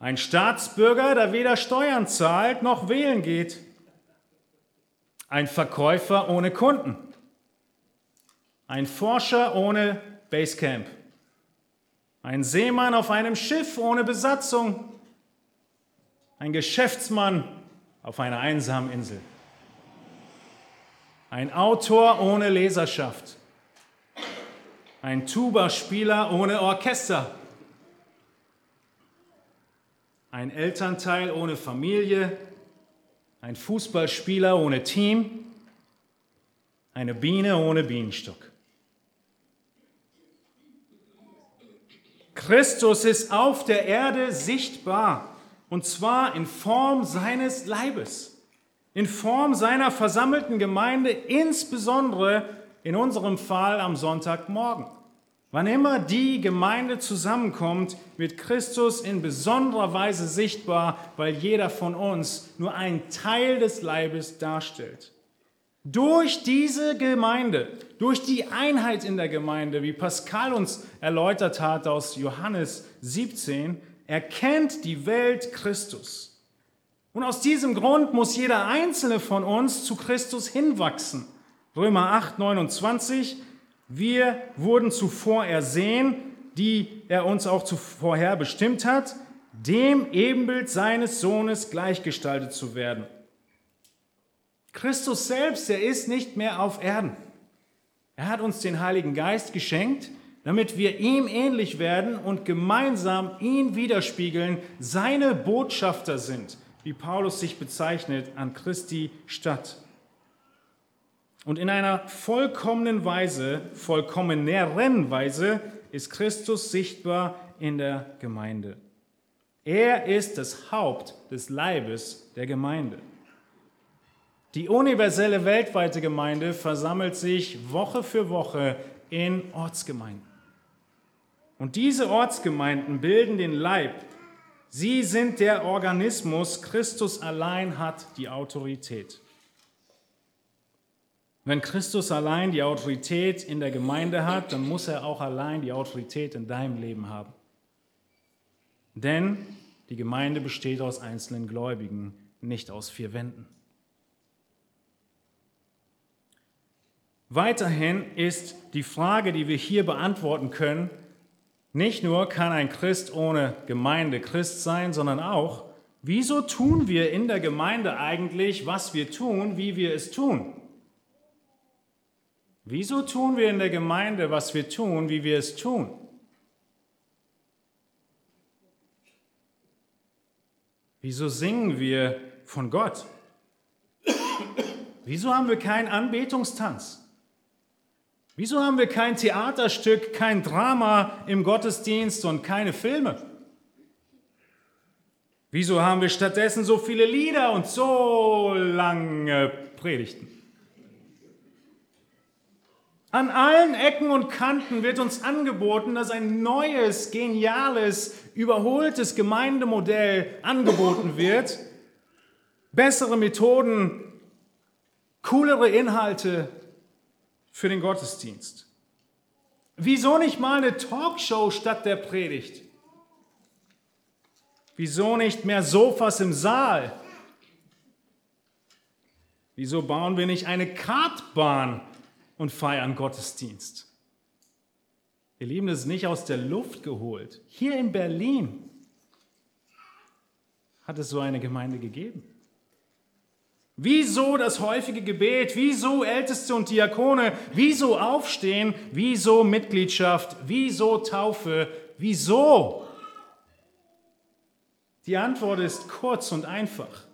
Speaker 1: Ein Staatsbürger, der weder Steuern zahlt noch wählen geht. Ein Verkäufer ohne Kunden. Ein Forscher ohne Basecamp. Ein Seemann auf einem Schiff ohne Besatzung. Ein Geschäftsmann auf einer einsamen Insel. Ein Autor ohne Leserschaft. Ein Tuba-Spieler ohne Orchester. Ein Elternteil ohne Familie. Ein Fußballspieler ohne Team. Eine Biene ohne Bienenstock. Christus ist auf der Erde sichtbar, und zwar in Form seines Leibes in Form seiner versammelten Gemeinde, insbesondere in unserem Fall am Sonntagmorgen. Wann immer die Gemeinde zusammenkommt, wird Christus in besonderer Weise sichtbar, weil jeder von uns nur einen Teil des Leibes darstellt. Durch diese Gemeinde, durch die Einheit in der Gemeinde, wie Pascal uns erläutert hat aus Johannes 17, erkennt die Welt Christus. Und aus diesem Grund muss jeder einzelne von uns zu Christus hinwachsen. Römer 8, 29. Wir wurden zuvor ersehen, die er uns auch zuvorher bestimmt hat, dem Ebenbild seines Sohnes gleichgestaltet zu werden. Christus selbst, er ist nicht mehr auf Erden. Er hat uns den Heiligen Geist geschenkt, damit wir ihm ähnlich werden und gemeinsam ihn widerspiegeln, seine Botschafter sind wie Paulus sich bezeichnet, an Christi statt. Und in einer vollkommenen Weise, vollkommeneren Weise ist Christus sichtbar in der Gemeinde. Er ist das Haupt des Leibes der Gemeinde. Die universelle weltweite Gemeinde versammelt sich Woche für Woche in Ortsgemeinden. Und diese Ortsgemeinden bilden den Leib Sie sind der Organismus, Christus allein hat die Autorität. Wenn Christus allein die Autorität in der Gemeinde hat, dann muss er auch allein die Autorität in deinem Leben haben. Denn die Gemeinde besteht aus einzelnen Gläubigen, nicht aus vier Wänden. Weiterhin ist die Frage, die wir hier beantworten können, nicht nur kann ein Christ ohne Gemeinde Christ sein, sondern auch, Wieso tun wir in der Gemeinde eigentlich, was wir tun, wie wir es tun? Wieso tun wir in der Gemeinde, was wir tun, wie wir es tun? Wieso singen wir von Gott? Wieso haben wir keinen Anbetungstanz? Wieso haben wir kein Theaterstück, kein Drama im Gottesdienst und keine Filme? Wieso haben wir stattdessen so viele Lieder und so lange Predigten? An allen Ecken und Kanten wird uns angeboten, dass ein neues, geniales, überholtes Gemeindemodell angeboten wird. Bessere Methoden, coolere Inhalte für den Gottesdienst. Wieso nicht mal eine Talkshow statt der Predigt? Wieso nicht mehr Sofas im Saal? Wieso bauen wir nicht eine Kartbahn und feiern Gottesdienst? Ihr Lieben, das ist nicht aus der Luft geholt. Hier in Berlin hat es so eine Gemeinde gegeben. Wieso das häufige Gebet? Wieso Älteste und Diakone? Wieso Aufstehen? Wieso Mitgliedschaft? Wieso Taufe? Wieso? Die Antwort ist kurz und einfach,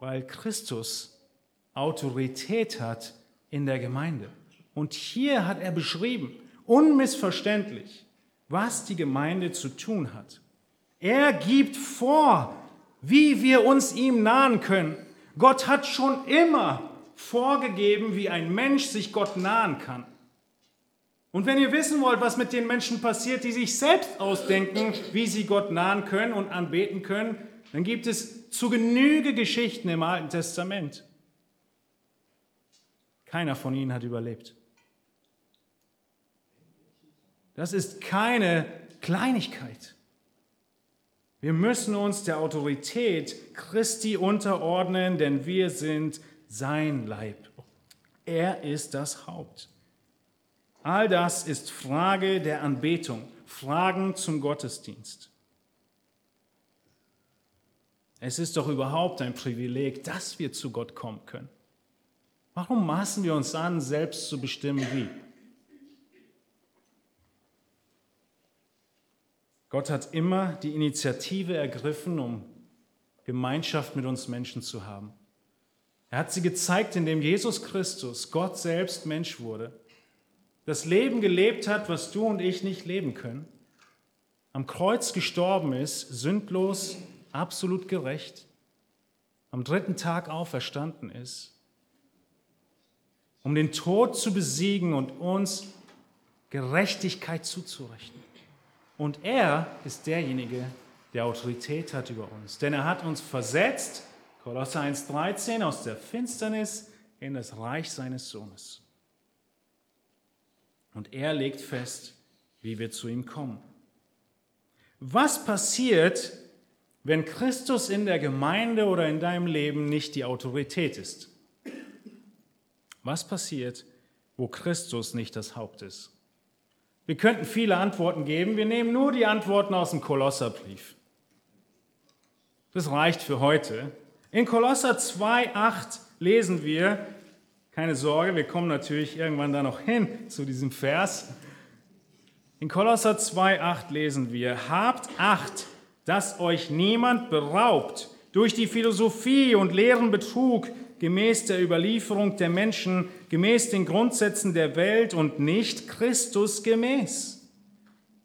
Speaker 1: weil Christus Autorität hat in der Gemeinde. Und hier hat er beschrieben, unmissverständlich, was die Gemeinde zu tun hat. Er gibt vor, wie wir uns ihm nahen können. Gott hat schon immer vorgegeben, wie ein Mensch sich Gott nahen kann. Und wenn ihr wissen wollt, was mit den Menschen passiert, die sich selbst ausdenken, wie sie Gott nahen können und anbeten können, dann gibt es zu Genüge Geschichten im Alten Testament. Keiner von ihnen hat überlebt. Das ist keine Kleinigkeit. Wir müssen uns der Autorität Christi unterordnen, denn wir sind sein Leib. Er ist das Haupt. All das ist Frage der Anbetung, Fragen zum Gottesdienst. Es ist doch überhaupt ein Privileg, dass wir zu Gott kommen können. Warum maßen wir uns an, selbst zu bestimmen, wie? Gott hat immer die Initiative ergriffen, um Gemeinschaft mit uns Menschen zu haben. Er hat sie gezeigt, indem Jesus Christus, Gott selbst Mensch wurde, das Leben gelebt hat, was du und ich nicht leben können, am Kreuz gestorben ist, sündlos, absolut gerecht, am dritten Tag auferstanden ist, um den Tod zu besiegen und uns Gerechtigkeit zuzurechnen. Und er ist derjenige, der Autorität hat über uns. Denn er hat uns versetzt, Kolosser 1,13, aus der Finsternis in das Reich seines Sohnes. Und er legt fest, wie wir zu ihm kommen. Was passiert, wenn Christus in der Gemeinde oder in deinem Leben nicht die Autorität ist? Was passiert, wo Christus nicht das Haupt ist? Wir könnten viele Antworten geben. Wir nehmen nur die Antworten aus dem Kolosserbrief. Das reicht für heute. In Kolosser 2,8 lesen wir, keine Sorge, wir kommen natürlich irgendwann da noch hin zu diesem Vers. In Kolosser 2,8 lesen wir, habt Acht, dass euch niemand beraubt durch die Philosophie und leeren Betrug, gemäß der Überlieferung der Menschen, gemäß den Grundsätzen der Welt und nicht Christus gemäß.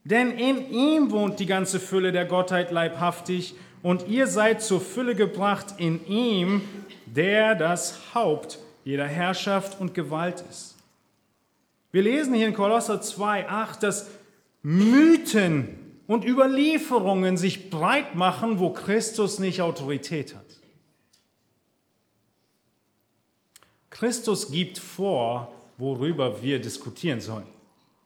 Speaker 1: Denn in ihm wohnt die ganze Fülle der Gottheit leibhaftig und ihr seid zur Fülle gebracht in ihm, der das Haupt jeder Herrschaft und Gewalt ist. Wir lesen hier in Kolosser 2,8, dass Mythen und Überlieferungen sich breit machen, wo Christus nicht Autorität hat. Christus gibt vor, worüber wir diskutieren sollen.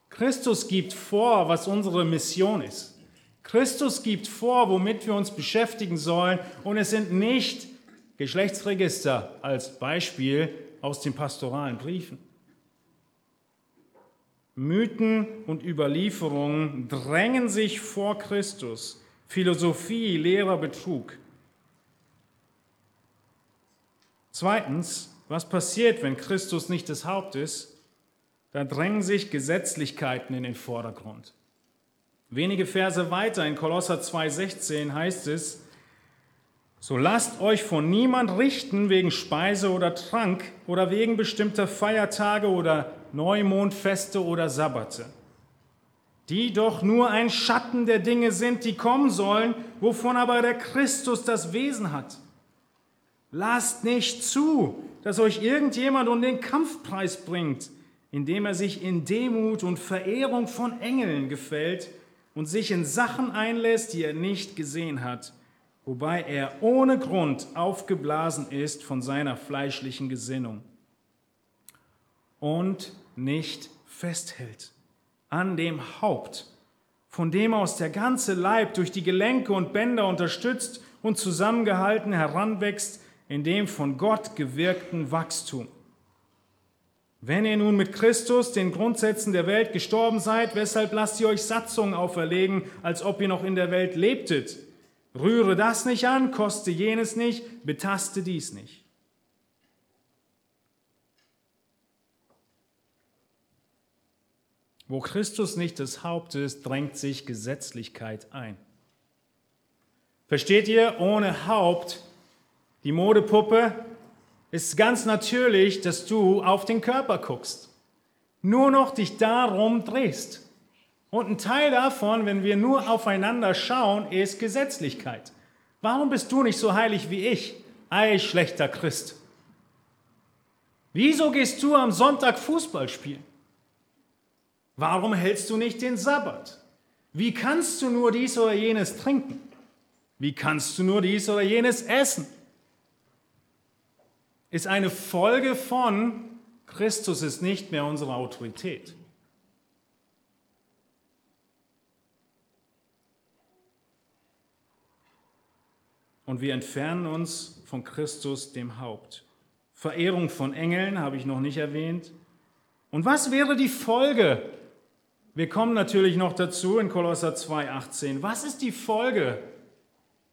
Speaker 1: Christus gibt vor, was unsere Mission ist. Christus gibt vor, womit wir uns beschäftigen sollen. Und es sind nicht Geschlechtsregister als Beispiel aus den pastoralen Briefen. Mythen und Überlieferungen drängen sich vor Christus. Philosophie, leerer Betrug. Zweitens, was passiert, wenn Christus nicht das Haupt ist? Da drängen sich Gesetzlichkeiten in den Vordergrund. Wenige Verse weiter in Kolosser 2,16 heißt es, so lasst euch von niemand richten wegen Speise oder Trank oder wegen bestimmter Feiertage oder Neumondfeste oder Sabbate, die doch nur ein Schatten der Dinge sind, die kommen sollen, wovon aber der Christus das Wesen hat. Lasst nicht zu, dass euch irgendjemand um den Kampfpreis bringt, indem er sich in Demut und Verehrung von Engeln gefällt und sich in Sachen einlässt, die er nicht gesehen hat, wobei er ohne Grund aufgeblasen ist von seiner fleischlichen Gesinnung und nicht festhält an dem Haupt, von dem aus der ganze Leib durch die Gelenke und Bänder unterstützt und zusammengehalten heranwächst in dem von Gott gewirkten Wachstum. Wenn ihr nun mit Christus, den Grundsätzen der Welt, gestorben seid, weshalb lasst ihr euch Satzungen auferlegen, als ob ihr noch in der Welt lebtet? Rühre das nicht an, koste jenes nicht, betaste dies nicht. Wo Christus nicht das Haupt ist, drängt sich Gesetzlichkeit ein. Versteht ihr, ohne Haupt, die Modepuppe, ist ganz natürlich, dass du auf den Körper guckst. Nur noch dich darum drehst. Und ein Teil davon, wenn wir nur aufeinander schauen, ist Gesetzlichkeit. Warum bist du nicht so heilig wie ich? Ei, schlechter Christ. Wieso gehst du am Sonntag Fußball spielen? Warum hältst du nicht den Sabbat? Wie kannst du nur dies oder jenes trinken? Wie kannst du nur dies oder jenes essen? Ist eine Folge von Christus ist nicht mehr unsere Autorität. Und wir entfernen uns von Christus, dem Haupt. Verehrung von Engeln habe ich noch nicht erwähnt. Und was wäre die Folge? Wir kommen natürlich noch dazu in Kolosser 2,18. Was ist die Folge?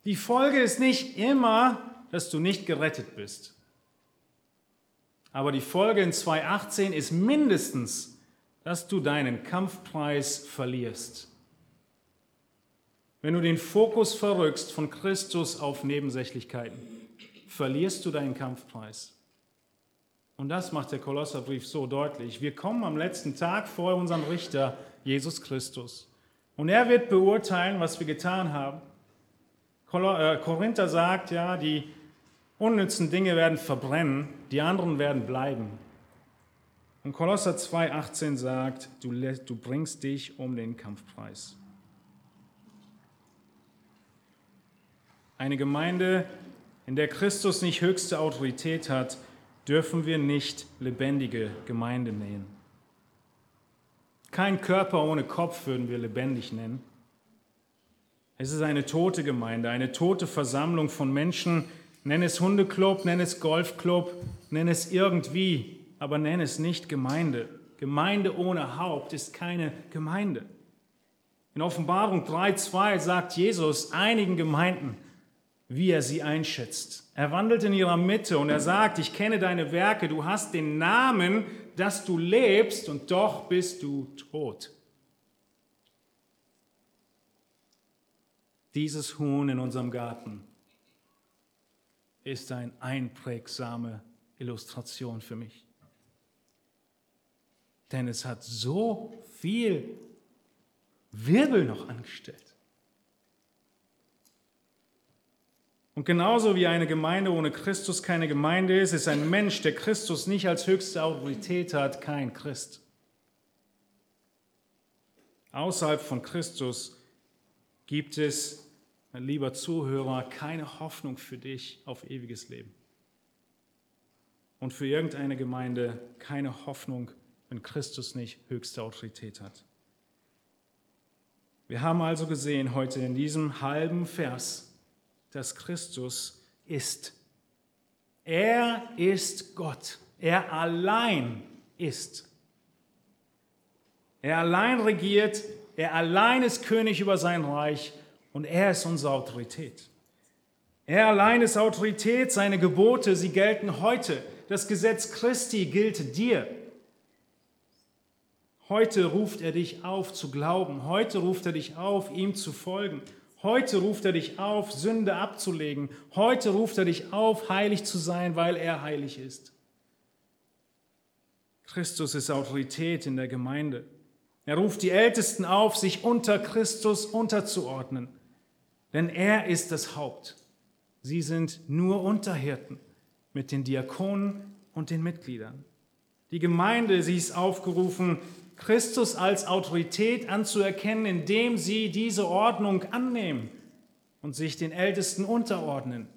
Speaker 1: Die Folge ist nicht immer, dass du nicht gerettet bist. Aber die Folge in 2.18 ist mindestens, dass du deinen Kampfpreis verlierst. Wenn du den Fokus verrückst von Christus auf Nebensächlichkeiten, verlierst du deinen Kampfpreis. Und das macht der Kolosserbrief so deutlich. Wir kommen am letzten Tag vor unseren Richter, Jesus Christus. Und er wird beurteilen, was wir getan haben. Äh, Korinther sagt, ja, die unnützen Dinge werden verbrennen, die anderen werden bleiben. Und Kolosser 2,18 sagt, du, du bringst dich um den Kampfpreis. Eine Gemeinde, in der Christus nicht höchste Autorität hat, dürfen wir nicht lebendige Gemeinde nennen. Kein Körper ohne Kopf würden wir lebendig nennen. Es ist eine tote Gemeinde, eine tote Versammlung von Menschen, Nenn es Hundeclub, nenn es Golfclub, nenn es irgendwie, aber nenn es nicht Gemeinde. Gemeinde ohne Haupt ist keine Gemeinde. In Offenbarung 3.2 sagt Jesus einigen Gemeinden, wie er sie einschätzt. Er wandelt in ihrer Mitte und er sagt, ich kenne deine Werke, du hast den Namen, dass du lebst und doch bist du tot. Dieses Huhn in unserem Garten ist eine einprägsame Illustration für mich. Denn es hat so viel Wirbel noch angestellt. Und genauso wie eine Gemeinde ohne Christus keine Gemeinde ist, ist ein Mensch, der Christus nicht als höchste Autorität hat, kein Christ. Außerhalb von Christus gibt es mein lieber Zuhörer, keine Hoffnung für dich auf ewiges Leben. Und für irgendeine Gemeinde keine Hoffnung, wenn Christus nicht höchste Autorität hat. Wir haben also gesehen heute in diesem halben Vers, dass Christus ist. Er ist Gott. Er allein ist. Er allein regiert. Er allein ist König über sein Reich und er ist unsere Autorität. Er allein ist Autorität, seine Gebote, sie gelten heute. Das Gesetz Christi gilt dir. Heute ruft er dich auf zu glauben. Heute ruft er dich auf, ihm zu folgen. Heute ruft er dich auf, Sünde abzulegen. Heute ruft er dich auf, heilig zu sein, weil er heilig ist. Christus ist Autorität in der Gemeinde. Er ruft die Ältesten auf, sich unter Christus unterzuordnen, denn er ist das Haupt. Sie sind nur Unterhirten mit den Diakonen und den Mitgliedern. Die Gemeinde, sie ist aufgerufen, Christus als Autorität anzuerkennen, indem sie diese Ordnung annehmen und sich den Ältesten unterordnen,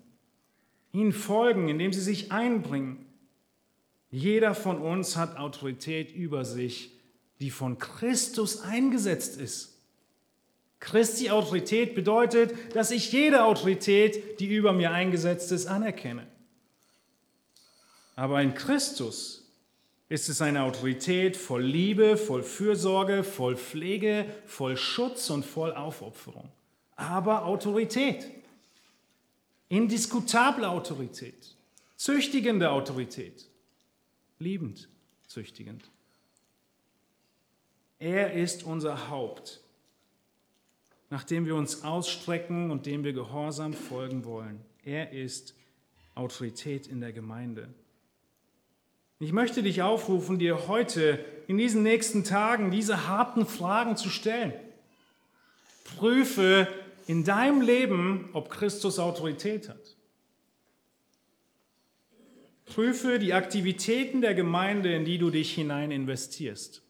Speaker 1: ihnen folgen, indem sie sich einbringen. Jeder von uns hat Autorität über sich, die von Christus eingesetzt ist. Christi Autorität bedeutet, dass ich jede Autorität, die über mir eingesetzt ist, anerkenne. Aber in Christus ist es eine Autorität voll Liebe, voll Fürsorge, voll Pflege, voll Schutz und voll Aufopferung. Aber Autorität. Indiskutable Autorität. Züchtigende Autorität. Liebend züchtigend. Er ist unser Haupt, nach dem wir uns ausstrecken und dem wir gehorsam folgen wollen. Er ist Autorität in der Gemeinde. Ich möchte dich aufrufen, dir heute in diesen nächsten Tagen diese harten Fragen zu stellen. Prüfe in deinem Leben, ob Christus Autorität hat. Prüfe die Aktivitäten der Gemeinde, in die du dich hinein investierst.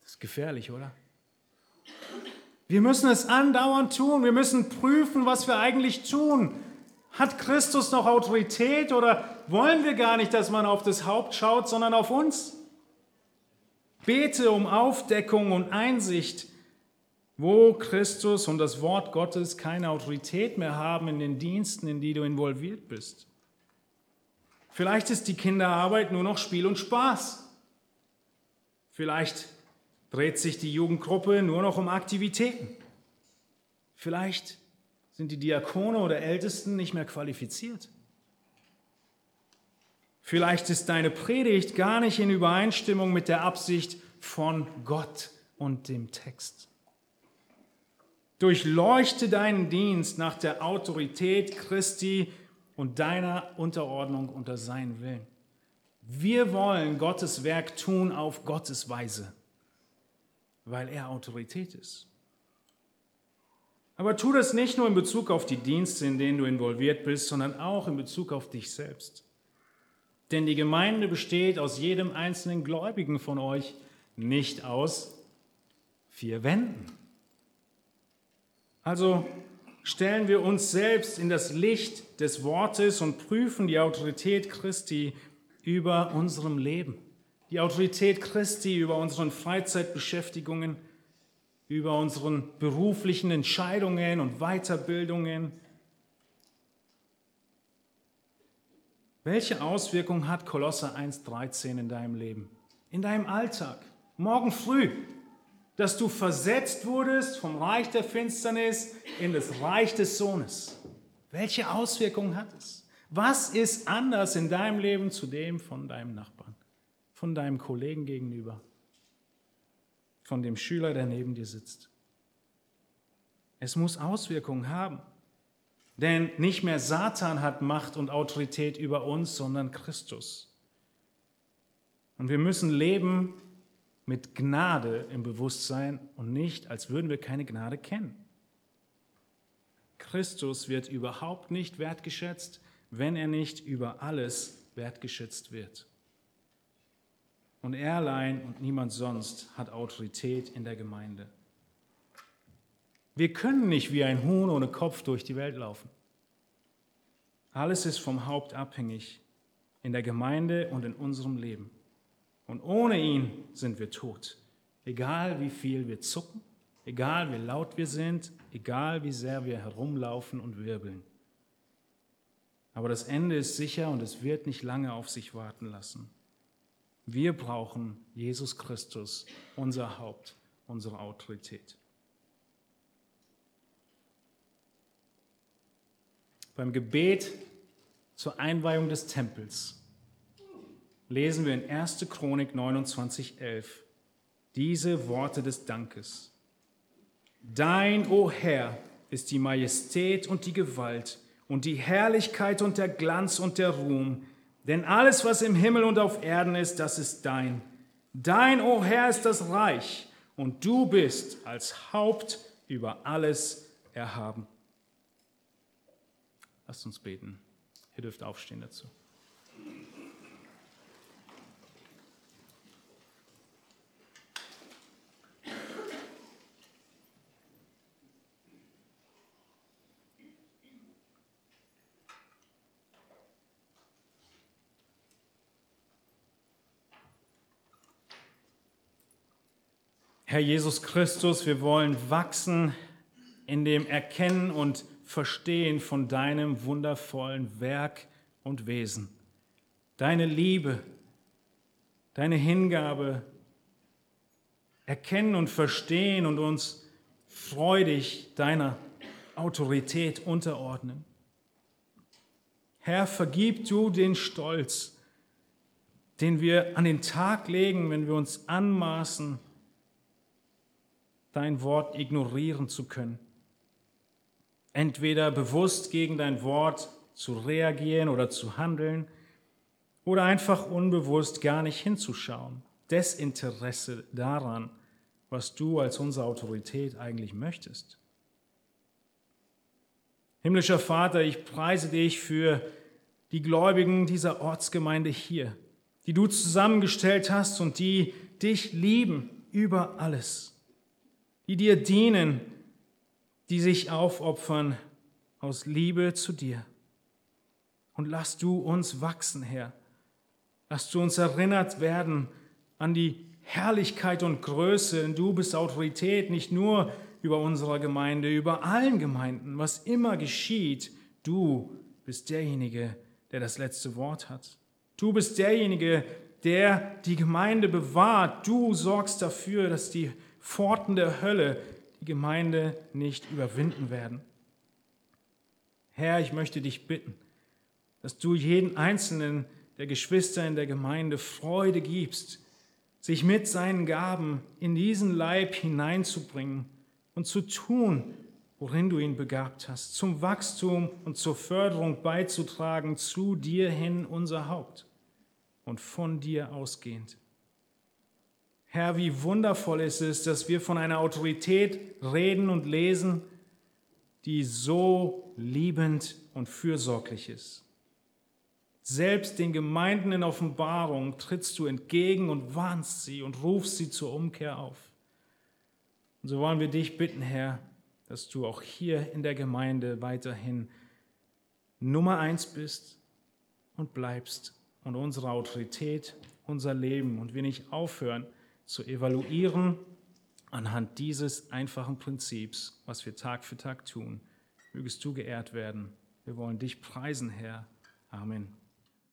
Speaker 1: Das ist gefährlich, oder? Wir müssen es andauernd tun. Wir müssen prüfen, was wir eigentlich tun. Hat Christus noch Autorität oder wollen wir gar nicht, dass man auf das Haupt schaut, sondern auf uns? Bete um Aufdeckung und Einsicht, wo Christus und das Wort Gottes keine Autorität mehr haben in den Diensten, in die du involviert bist. Vielleicht ist die Kinderarbeit nur noch Spiel und Spaß. Vielleicht dreht sich die Jugendgruppe nur noch um Aktivitäten. Vielleicht sind die Diakone oder Ältesten nicht mehr qualifiziert. Vielleicht ist deine Predigt gar nicht in Übereinstimmung mit der Absicht von Gott und dem Text. Durchleuchte deinen Dienst nach der Autorität Christi und deiner Unterordnung unter seinen Willen. Wir wollen Gottes Werk tun auf Gottes Weise, weil er Autorität ist. Aber tu das nicht nur in Bezug auf die Dienste, in denen du involviert bist, sondern auch in Bezug auf dich selbst. Denn die Gemeinde besteht aus jedem einzelnen Gläubigen von euch, nicht aus vier Wänden. Also stellen wir uns selbst in das Licht des Wortes und prüfen die Autorität Christi über unserem Leben, die Autorität Christi über unseren Freizeitbeschäftigungen, über unseren beruflichen Entscheidungen und Weiterbildungen. Welche Auswirkung hat Kolosser 1.13 in deinem Leben, in deinem Alltag, morgen früh, dass du versetzt wurdest vom Reich der Finsternis in das Reich des Sohnes? Welche Auswirkungen hat es? Was ist anders in deinem Leben zu dem von deinem Nachbarn, von deinem Kollegen gegenüber? Von dem Schüler, der neben dir sitzt. Es muss Auswirkungen haben. Denn nicht mehr Satan hat Macht und Autorität über uns, sondern Christus. Und wir müssen leben mit Gnade im Bewusstsein und nicht, als würden wir keine Gnade kennen. Christus wird überhaupt nicht wertgeschätzt, wenn er nicht über alles wertgeschätzt wird. Und er allein und niemand sonst hat Autorität in der Gemeinde. Wir können nicht wie ein Huhn ohne Kopf durch die Welt laufen. Alles ist vom Haupt abhängig in der Gemeinde und in unserem Leben. Und ohne ihn sind wir tot. Egal wie viel wir zucken, egal wie laut wir sind, egal wie sehr wir herumlaufen und wirbeln. Aber das Ende ist sicher und es wird nicht lange auf sich warten lassen. Wir brauchen Jesus Christus, unser Haupt, unsere Autorität. beim Gebet zur Einweihung des Tempels lesen wir in 1. Chronik 29, 11 diese Worte des Dankes. Dein, o oh Herr, ist die Majestät und die Gewalt und die Herrlichkeit und der Glanz und der Ruhm, denn alles, was im Himmel und auf Erden ist, das ist dein. Dein, o oh Herr, ist das Reich, und du bist als Haupt über alles erhaben. Lasst uns beten. Ihr dürft aufstehen dazu. Herr Jesus Christus, wir wollen wachsen in dem Erkennen und Verstehen von deinem wundervollen Werk und Wesen. Deine Liebe, deine Hingabe, erkennen und verstehen und uns freudig deiner Autorität unterordnen. Herr, vergib du den Stolz, den wir an den Tag legen, wenn wir uns anmaßen, dein Wort ignorieren zu können. Entweder bewusst gegen dein Wort zu reagieren oder zu handeln oder einfach unbewusst gar nicht hinzuschauen. Desinteresse daran, was du als unsere Autorität eigentlich möchtest. Himmlischer Vater, ich preise dich für die Gläubigen dieser Ortsgemeinde hier, die du zusammengestellt hast und die dich lieben über alles die dir dienen, die sich aufopfern aus Liebe zu dir. Und lass du uns wachsen, Herr. Lass du uns erinnert werden an die Herrlichkeit und Größe, denn du bist Autorität nicht nur über unsere Gemeinde, über allen Gemeinden, was immer geschieht, du bist derjenige, der das letzte Wort hat. Du bist derjenige, der die Gemeinde bewahrt. Du sorgst dafür, dass die Pforten der Hölle die Gemeinde nicht überwinden werden. Herr, ich möchte dich bitten, dass du jeden einzelnen der Geschwister in der Gemeinde Freude gibst, sich mit seinen Gaben in diesen Leib hineinzubringen und zu tun, worin du ihn begabt hast, zum Wachstum und zur Förderung beizutragen, zu dir hin unser Haupt und von dir ausgehend. Herr, wie wundervoll ist es, dass wir von einer Autorität reden und lesen, die so liebend und fürsorglich ist. Selbst den Gemeinden in Offenbarung trittst du entgegen und warnst sie und rufst sie zur Umkehr auf. Und so wollen wir dich bitten, Herr, dass du auch hier in der Gemeinde weiterhin Nummer eins bist und bleibst und unsere Autorität, unser Leben und wir nicht aufhören, zu evaluieren anhand dieses einfachen Prinzips, was wir Tag für Tag tun. Mögest du geehrt werden. Wir wollen dich preisen, Herr. Amen.